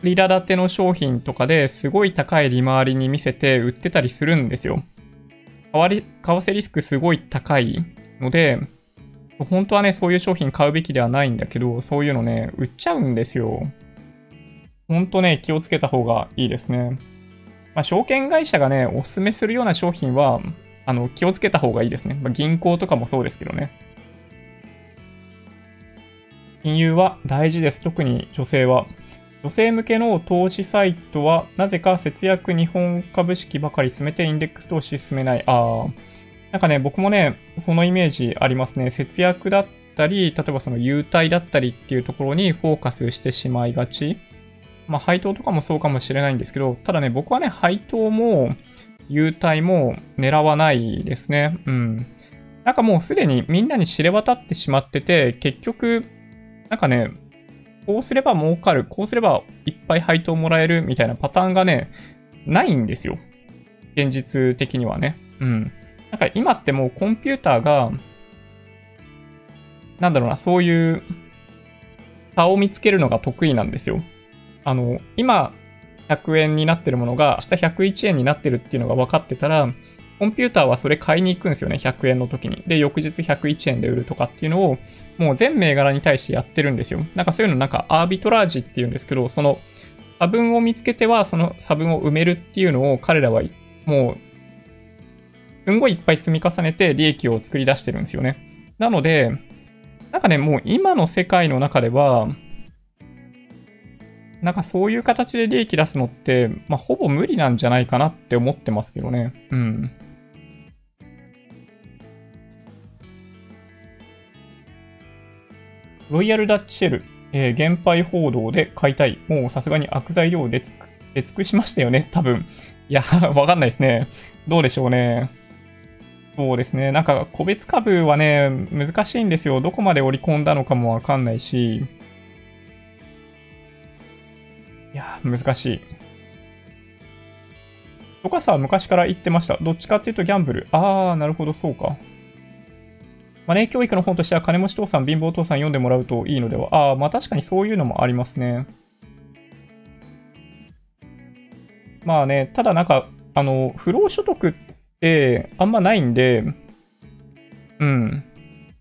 リラ建ての商品とかですごい高い利回りに見せて売ってたりするんですよ。為替リスクすごい高いので、本当はね、そういう商品買うべきではないんだけど、そういうのね、売っちゃうんですよ。ほんとね、気をつけた方がいいですね。まあ、証券会社がね、おすすめするような商品は、あの、気をつけた方がいいですね。まあ、銀行とかもそうですけどね。金融は大事です。特に女性は。女性向けの投資サイトは、なぜか節約日本株式ばかり進めてインデックス投資進めない。ああ。なんかね、僕もね、そのイメージありますね。節約だったり、例えばその優待だったりっていうところにフォーカスしてしまいがち。まあ、配当とかもそうかもしれないんですけど、ただね、僕はね、配当も優待も狙わないですね。うん。なんかもうすでにみんなに知れ渡ってしまってて、結局、なんかね、こうすれば儲かる、こうすればいっぱい配当もらえるみたいなパターンがね、ないんですよ。現実的にはね。うん。なんか今ってもうコンピューターが、なんだろうな、そういう差を見つけるのが得意なんですよ。あの、今100円になってるものが明日101円になってるっていうのが分かってたら、コンピューターはそれ買いに行くんですよね、100円の時に。で、翌日101円で売るとかっていうのを、もう全銘柄に対してやってるんですよ。なんかそういうのなんかアービトラージっていうんですけど、その差分を見つけてはその差分を埋めるっていうのを彼らはもう、すんごいいっぱい積み重ねて利益を作り出してるんですよね。なので、なんかね、もう今の世界の中では、なんかそういう形で利益出すのって、まあ、ほぼ無理なんじゃないかなって思ってますけどね。うん。ロイヤルダッチシェル、えー、減配報道で買いたい。もうさすがに悪材料で出尽くしましたよね、多分。いや、わかんないですね。どうでしょうね。そうですね。なんか、個別株はね、難しいんですよ。どこまで織り込んだのかもわかんないし。いや、難しい。とかさ、昔から言ってました。どっちかっていうとギャンブル。あー、なるほど、そうか。マネー教育の本としては金持ち父さん、貧乏父さん読んでもらうといいのでは。ああ、まあ確かにそういうのもありますね。まあね、ただなんか、あの、不労所得ってあんまないんで、うん。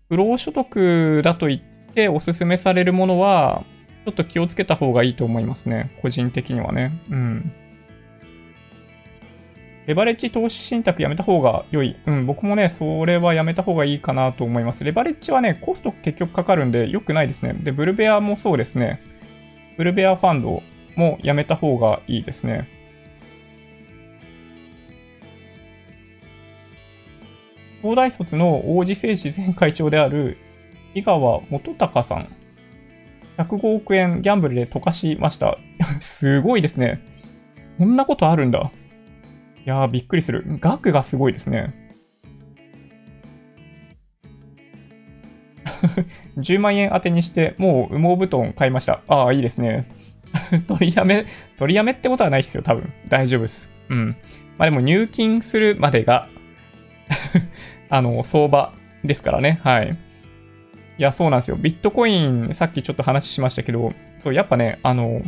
不労所得だと言っておすすめされるものは、ちょっと気をつけた方がいいと思いますね。個人的にはね。うん。レバレッジ投資信託やめた方が良い。うん、僕もね、それはやめた方がいいかなと思います。レバレッジはね、コスト結局かかるんで良くないですね。で、ブルベアもそうですね。ブルベアファンドもやめた方がいいですね。東大卒の王子製紙前会長である井川元隆さん。105億円ギャンブルで溶かしました。(laughs) すごいですね。こんなことあるんだ。いやー、びっくりする。額がすごいですね。(laughs) 10万円当てにして、もう羽毛布団買いました。ああ、いいですね。(laughs) 取りやめ、取りやめってことはないですよ、多分。大丈夫です。うん。まあでも入金するまでがあの、相場ですからね。はい。いや、そうなんですよ。ビットコイン、さっきちょっと話しましたけど、そう、やっぱね、あの、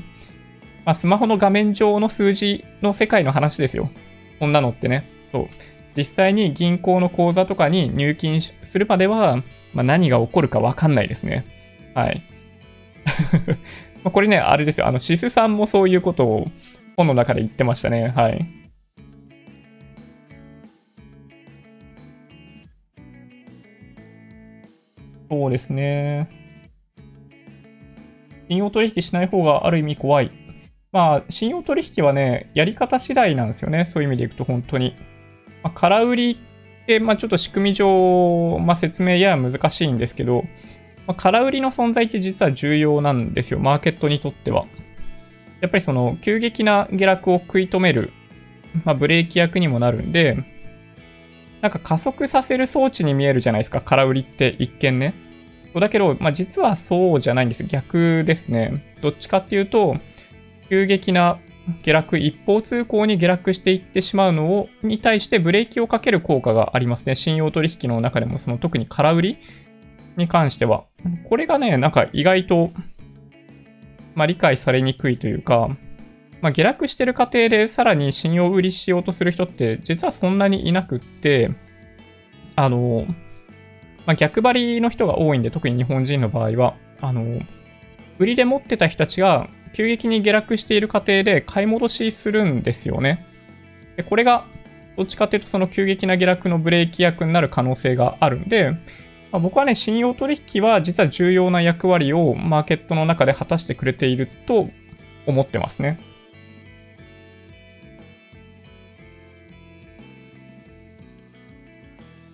まあ、スマホの画面上の数字の世界の話ですよ。こんなのってね。そう。実際に銀行の口座とかに入金するまでは、まあ、何が起こるかわかんないですね。はい。(laughs) これね、あれですよ。あの、シスさんもそういうことを本の中で言ってましたね。はい。そうですね。信用取引しない方がある意味怖い。まあ、信用取引はね、やり方次第なんですよね。そういう意味でいくと本当に。まあ、空売りって、まあちょっと仕組み上、まあ説明やや難しいんですけど、まあ、空売りの存在って実は重要なんですよ。マーケットにとっては。やっぱりその急激な下落を食い止める、まあ、ブレーキ役にもなるんで、なんか加速させる装置に見えるじゃないですか。空売りって一見ね。だけど、まあ実はそうじゃないんです。逆ですね。どっちかっていうと、急激な下落、一方通行に下落していってしまうのを、に対してブレーキをかける効果がありますね。信用取引の中でも、その特に空売りに関しては。これがね、なんか意外と、まあ、理解されにくいというか、まあ、下落してる過程でさらに信用売りしようとする人って実はそんなにいなくって、あの、まあ、逆張りの人が多いんで、特に日本人の場合は、あの、売りで持ってた人たちが急激に下落している過程で買い戻しするんですよね。でこれが、どっちかというとその急激な下落のブレーキ役になる可能性があるんで、まあ、僕はね、信用取引は実は重要な役割をマーケットの中で果たしてくれていると思ってますね。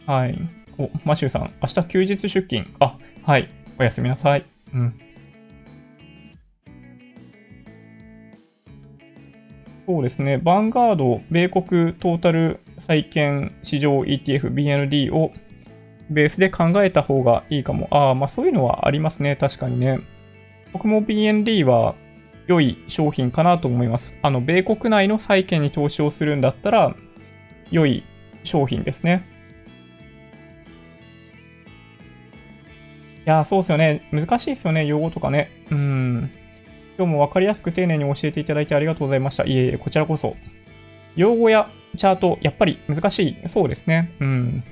はい。お、マシューさん、明日休日出勤。あ、はい。おやすみなさい。うん。そうですね。バンガード、米国トータル債券市場 ETF、BND をベースで考えた方がいいかも。ああ、まあそういうのはありますね。確かにね。僕も BND は良い商品かなと思います。あの、米国内の債券に投資をするんだったら、良い商品ですね。いやそうですよね。難しいですよね。用語とかね。うん。今日も分かりやすく丁寧に教えていただいてありがとうございました。いえいえ、こちらこそ。用語やチャート、やっぱり難しい。そうですね。うん。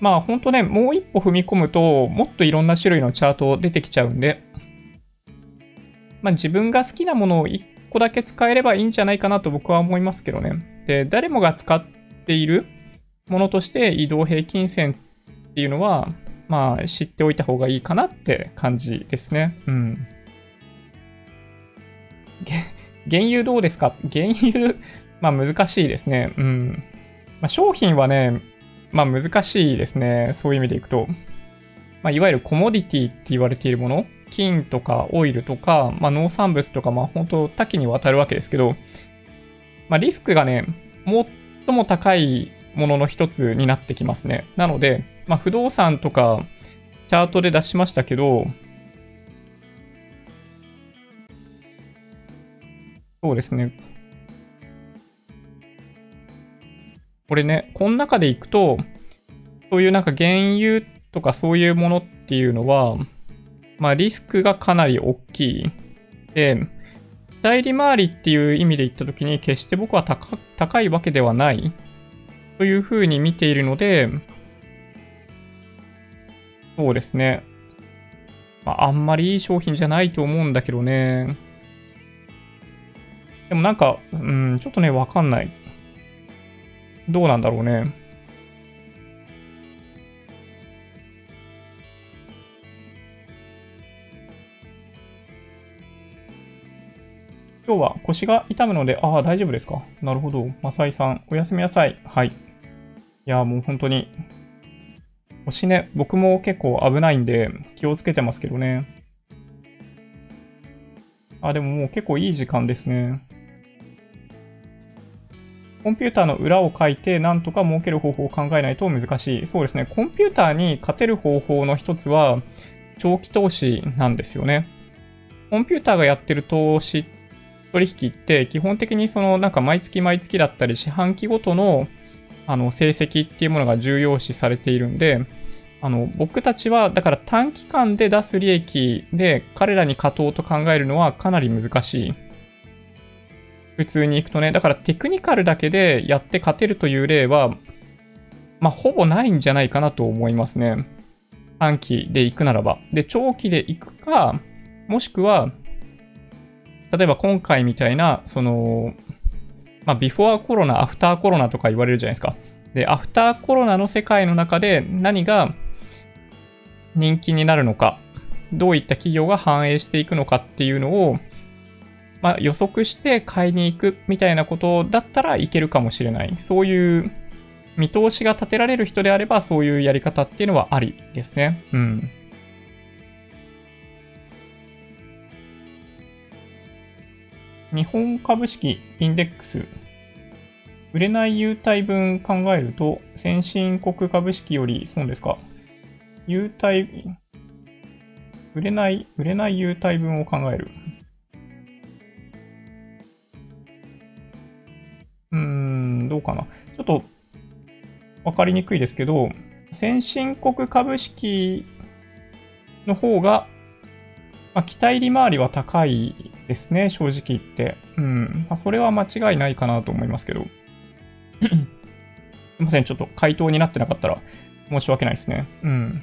まあ、ほんとね、もう一歩踏み込むと、もっといろんな種類のチャート出てきちゃうんで、まあ、自分が好きなものを1個だけ使えればいいんじゃないかなと僕は思いますけどね。で、誰もが使っているものとして移動平均線っていうのは、まあ、知っておいた方がいいかなって感じですね。うん。原油どうですか？原油、(laughs) まあ難しいですね。うん。まあ、商品はね、まあ難しいですね。そういう意味でいくと。まあ、いわゆるコモディティって言われているもの？金とかオイルとか、まあ、農産物とか、まあ、本当多岐にわたるわけですけど、まあ、リスクがね、最も高いものの一つになってきますね。なので、まあ、不動産とか、チャートで出しましたけど、そうですね。これね、この中でいくと、そういうなんか原油とかそういうものっていうのは、まあ、リスクがかなり大きい。で、代理回りっていう意味で言ったときに、決して僕は高いわけではないというふうに見ているので、そうですね。まあ、あんまりいい商品じゃないと思うんだけどね。でもなんか、うん、ちょっとね、わかんない。どうなんだろうね。今日は腰が痛むので、ああ、大丈夫ですか？なるほど。マサイさん、おやすみなさい。はい。いや、もう本当に、腰ね、僕も結構危ないんで、気をつけてますけどね。あ、でももう結構いい時間ですね。コンピューターの裏を書いて、なんとか儲ける方法を考えないと難しい。そうですね。コンピューターに勝てる方法の一つは、長期投資なんですよね。コンピューターがやってる投資取引って基本的にそのなんか毎月毎月だったり四半期ごとのあの成績っていうものが重要視されているんで、あの僕たちはだから短期間で出す利益で彼らに勝とうと考えるのはかなり難しい。普通に行くとね、だからテクニカルだけでやって勝てるという例は、まあ、ほぼないんじゃないかなと思いますね。短期で行くならば。で、長期で行くか、もしくは、例えば今回みたいな、その、まあ、ビフォーコロナ、アフターコロナとか言われるじゃないですか。で、アフターコロナの世界の中で何が人気になるのか、どういった企業が反映していくのかっていうのを、まあ、予測して買いに行くみたいなことだったらいけるかもしれない。そういう見通しが立てられる人であれば、そういうやり方っていうのはありですね。うん。日本株式インデックス、売れない優待分考えると、先進国株式より損ですか？優待、売れない、売れない優待分を考える。うーん、どうかな。ちょっと、わかりにくいですけど、先進国株式の方が、まあ、期待利回りは高いですね、正直言って。うん。まあ、それは間違いないかなと思いますけど。(coughs) すいません、ちょっと回答になってなかったら申し訳ないですね。うん。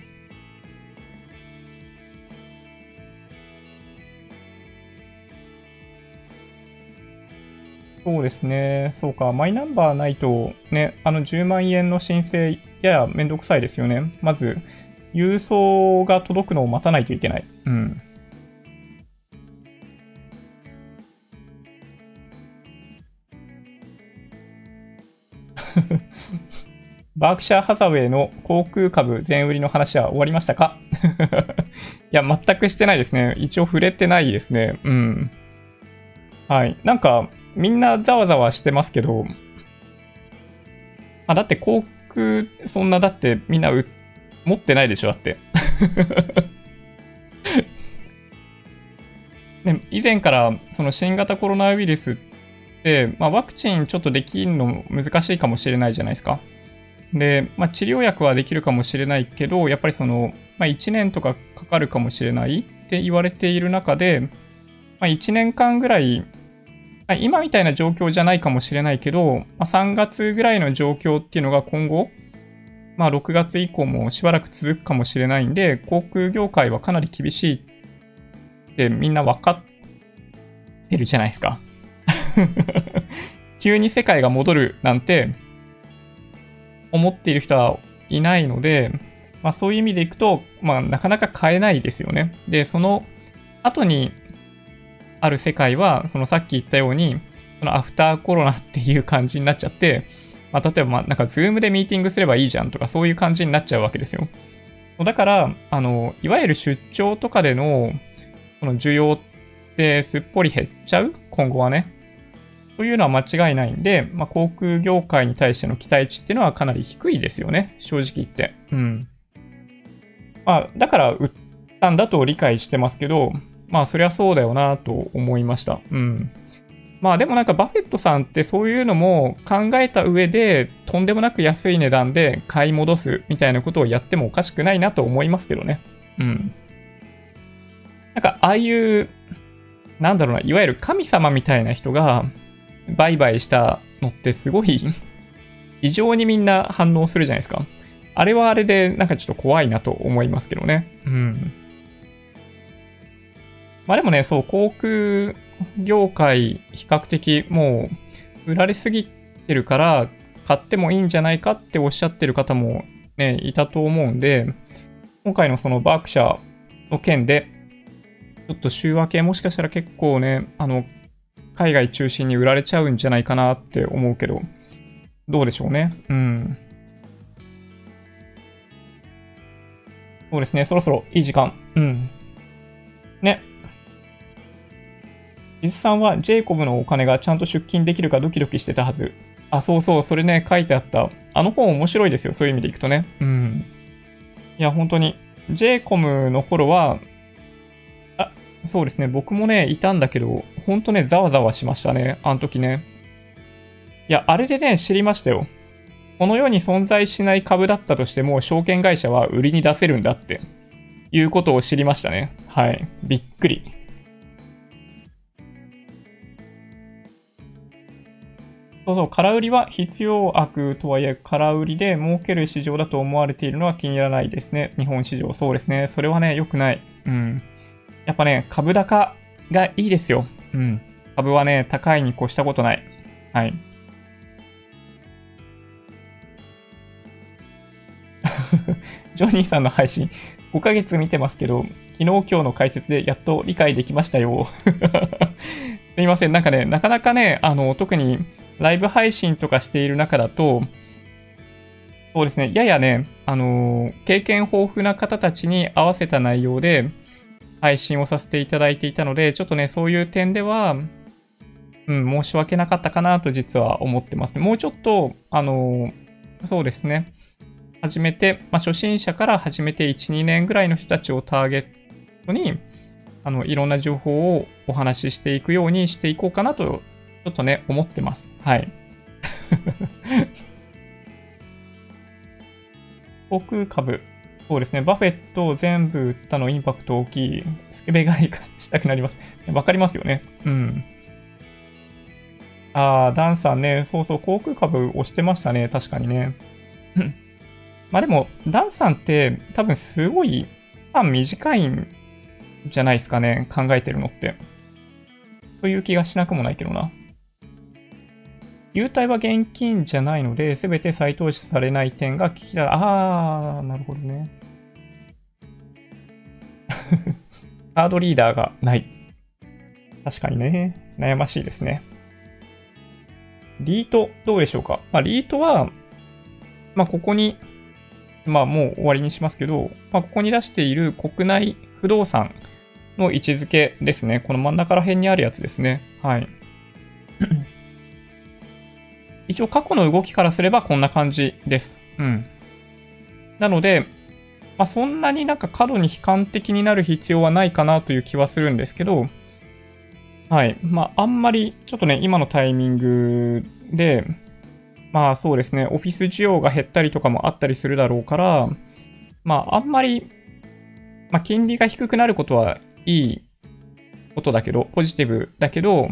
そうですね。そうか。マイナンバーないと、ね、あの10万円の申請、ややめんどくさいですよね。まず、郵送が届くのを待たないといけない。うん。(laughs) バークシャーハザウェイの航空株全売りの話は終わりましたか？(laughs) いや、全くしてないですね。一応触れてないですね。うん。はい。なんか、みんなざわざわしてますけど、あ、だって航空、そんなだってみんな持ってないでしょだって。(laughs) ね、以前からその新型コロナウイルスって、まあ、ワクチンちょっとできるの難しいかもしれないじゃないですか。で、まあ、治療薬はできるかもしれないけど、やっぱりその、まあ、1年とかかかるかもしれないって言われている中で、まあ、1年間ぐらい、まあ、今みたいな状況じゃないかもしれないけど、まあ、3月ぐらいの状況っていうのが今後、まあ、6月以降もしばらく続くかもしれないんで、航空業界はかなり厳しいってみんな分かってるじゃないですか。(laughs) 急に世界が戻るなんて、思っている人はいないので、まあそういう意味でいくと、まあなかなか買えないですよね。で、その後にある世界は、そのさっき言ったように、そのアフターコロナっていう感じになっちゃって、まあ例えばなんかズームでミーティングすればいいじゃんとかそういう感じになっちゃうわけですよ。だから、あの、いわゆる出張とかでの、この需要ってすっぽり減っちゃう？今後はね。というのは間違いないんで、まあ、航空業界に対しての期待値っていうのはかなり低いですよね。正直言って。うん。まあ、だから売ったんだと理解してますけど、まあ、そりゃそうだよなと思いました。うん。まあでもなんかバフェットさんってそういうのも考えた上でとんでもなく安い値段で買い戻すみたいなことをやってもおかしくないなと思いますけどね。うん。なんかああいう、なんだろうな、いわゆる神様みたいな人が売買したのってすごい (laughs) 異常にみんな反応するじゃないですか。あれはあれでなんかちょっと怖いなと思いますけどね。うん。まあでもね、そう、航空業界比較的もう売られすぎてるから買ってもいいんじゃないかっておっしゃってる方もね、いたと思うんで、今回のそのバークシャーの件で、ちょっと週明けもしかしたら結構ね、あの、海外中心に売られちゃうんじゃないかなって思うけど、どうでしょうね。うん。そうですね、そろそろいい時間。うん。ね。伊豆さんはジェイコブのお金がちゃんと出金できるかドキドキしてたはず。あ、そうそう、それね、書いてあった。あの本面白いですよ、そういう意味でいくとね。うん。いや、本当に。ジェイコムの頃は、あそうですね。僕もね、いたんだけど、ほんとね、ざわざわしましたね。あの時ね。いや、あれでね、知りましたよ。この世に存在しない株だったとしても、証券会社は売りに出せるんだって、いうことを知りましたね。はい。びっくり。そうそう、空売りは必要悪とはいえ、空売りで儲ける市場だと思われているのは気に入らないですね。日本市場。そうですね。それはね、良くない。うん。やっぱね、株高がいいですよ。うん。株はね、高いに越したことない。はい。(laughs) ジョニーさんの配信、5ヶ月見てますけど、昨日今日の解説でやっと理解できましたよ。(laughs) すいません。なんかね、なかなかね、あの、特にライブ配信とかしている中だと、そうですね、ややね、あの経験豊富な方たちに合わせた内容で、配信をさせていただいていたので、ちょっとね、そういう点では、うん、申し訳なかったかなと実は思ってますね。もうちょっと、あの、そうですね。始めて、まあ、初心者から始めて1、2年ぐらいの人たちをターゲットに、あの、いろんな情報をお話ししていくようにしていこうかなと、ちょっとね、思ってます。はい。(laughs) 航空株。そうですね。バフェットを全部売ったのインパクト大きい。スケベ買いしたくなります。(laughs) わかりますよね。うん。ああ、ダンさんね。そうそう、航空株押してましたね。確かにね。(laughs) まあでも、ダンさんって多分すごい、短いんじゃないですかね。考えてるのって。という気がしなくもないけどな。優待は現金じゃないので、すべて再投資されない点が聞きたい。あー、なるほどね。(laughs) カードリーダーがない。確かにね、悩ましいですね。リート、どうでしょうか？まあ、リートは、まあ、ここに、まあ、もう終わりにしますけど、まあ、ここに出している国内不動産の位置づけですね。この真ん中ら辺にあるやつですね。はい。一応過去の動きからすればこんな感じです。うん。なので、まあ、そんなになんか過度に悲観的になる必要はないかなという気はするんですけど、はい。まあ、あんまり、ちょっとね、今のタイミングで、まあそうですね、オフィス需要が減ったりとかもあったりするだろうから、まああんまり、まあ金利が低くなることはいいことだけど、ポジティブだけど、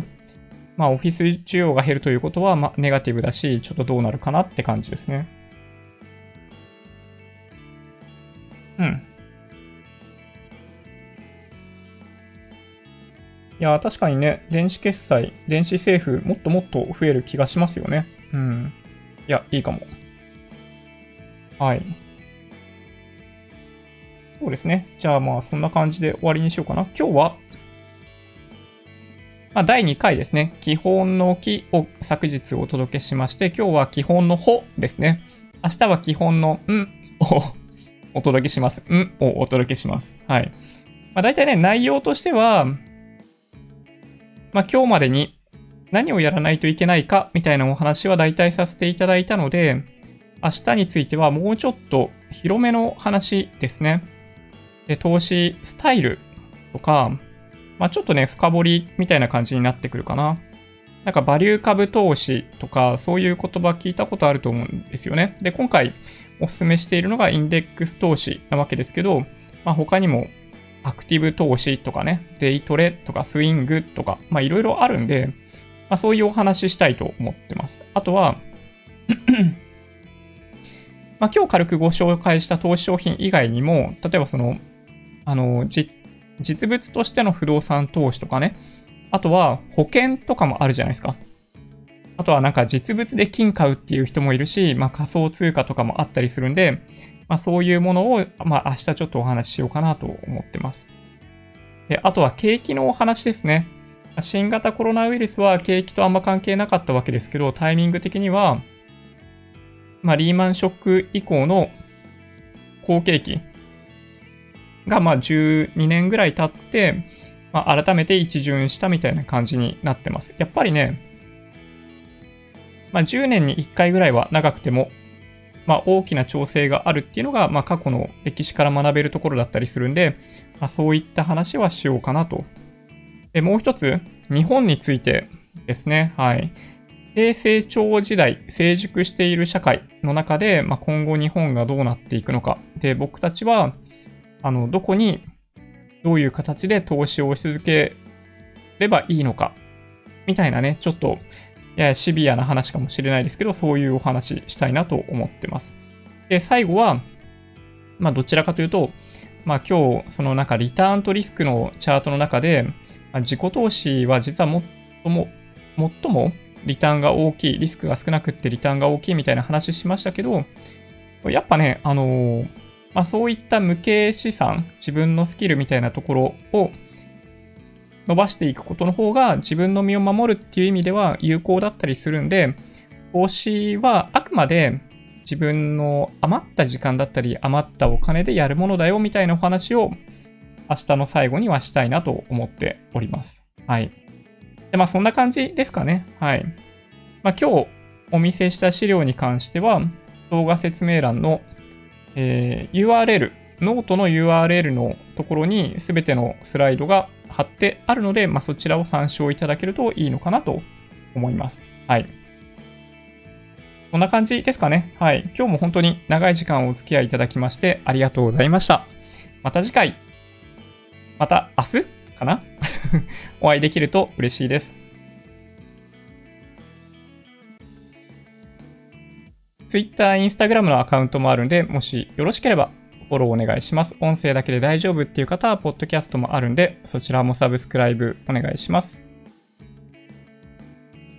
まあオフィス需要が減るということは、まあネガティブだし、ちょっとどうなるかなって感じですね。うん。いや、確かにね、電子決済、電子政府、もっともっと増える気がしますよね。うん。いや、いいかも。はい。そうですね。じゃあまあそんな感じで終わりにしようかな。今日は、まあ、第2回ですね。基本の木を昨日お届けしまして、今日は基本のほですね。明日は基本のんをお届けします。んをお届けします。はい。まあ、大体ね、内容としては、まあ、今日までに何をやらないといけないかみたいなお話は大体させていただいたので、明日についてはもうちょっと広めの話ですね。で投資スタイルとか、まあ、ちょっとね、深掘りみたいな感じになってくるかな。なんかバリュー株投資とか、そういう言葉聞いたことあると思うんですよね。で、今回お勧めしているのがインデックス投資なわけですけど、まあ、他にもアクティブ投資とかね、デイトレとかスイングとか、まあいろいろあるんで、まあ、そういうお話ししたいと思ってます。あとは (clears throat) まあ、今日軽くご紹介した投資商品以外にも、例えばその、あの、実実物としての不動産投資とかね、あとは保険とかもあるじゃないですか。あとはなんか実物で金買うっていう人もいるし、まあ仮想通貨とかもあったりするんで、まあそういうものを、まあ明日ちょっとお話ししようかなと思ってます。で、あとは景気のお話ですね。新型コロナウイルスは景気とあんま関係なかったわけですけど、タイミング的には、まあ、リーマンショック以降の好景気が、まあ、12年ぐらい経って、まあ、改めて一巡したみたいな感じになってます。やっぱりね、まあ、10年に1回ぐらいは長くても、まあ、大きな調整があるっていうのが、まあ、過去の歴史から学べるところだったりするんで、まあ、そういった話はしようかなとで、もう一つ、日本についてですね。はい。低成長時代、成熟している社会の中で、まあ、今後日本がどうなっていくのか。で、僕たちは、あの、どこに、どういう形で投資をし続ければいいのか。みたいなね、ちょっと、ややシビアな話かもしれないですけど、そういうお話したいなと思ってます。で、最後は、まあ、どちらかというと、まあ、今日、その中、リターンとリスクのチャートの中で、まあ自己投資は実は最も、最もリターンが大きい、リスクが少なくってリターンが大きいみたいな話しましたけど、やっぱね、あのー、まあ、そういった無形資産、自分のスキルみたいなところを伸ばしていくことの方が自分の身を守るっていう意味では有効だったりするんで、投資はあくまで自分の余った時間だったり余ったお金でやるものだよみたいなお話を明日の最後にはしたいなと思っております。はい。で、まあそんな感じですかね。はい。まあ今日お見せした資料に関しては、動画説明欄の、えー、URL、ノートの URL のところに全てのスライドが貼ってあるので、まあ、そちらを参照いただけるといいのかなと思います。はい。こんな感じですかね。はい。今日も本当に長い時間お付き合いいただきましてありがとうございました。また次回また明日かな？(laughs) お会いできると嬉しいです。Twitter、Instagram のアカウントもあるんで、もしよろしければフォローお願いします。音声だけで大丈夫っていう方は、ポッドキャストもあるんで、そちらもサブスクライブお願いします。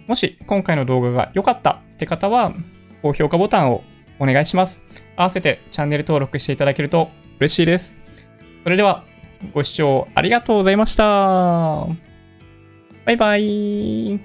もし今回の動画が良かったって方は、高評価ボタンをお願いします。合わせてチャンネル登録していただけると嬉しいです。それでは、ご視聴ありがとうございました。バイバイ。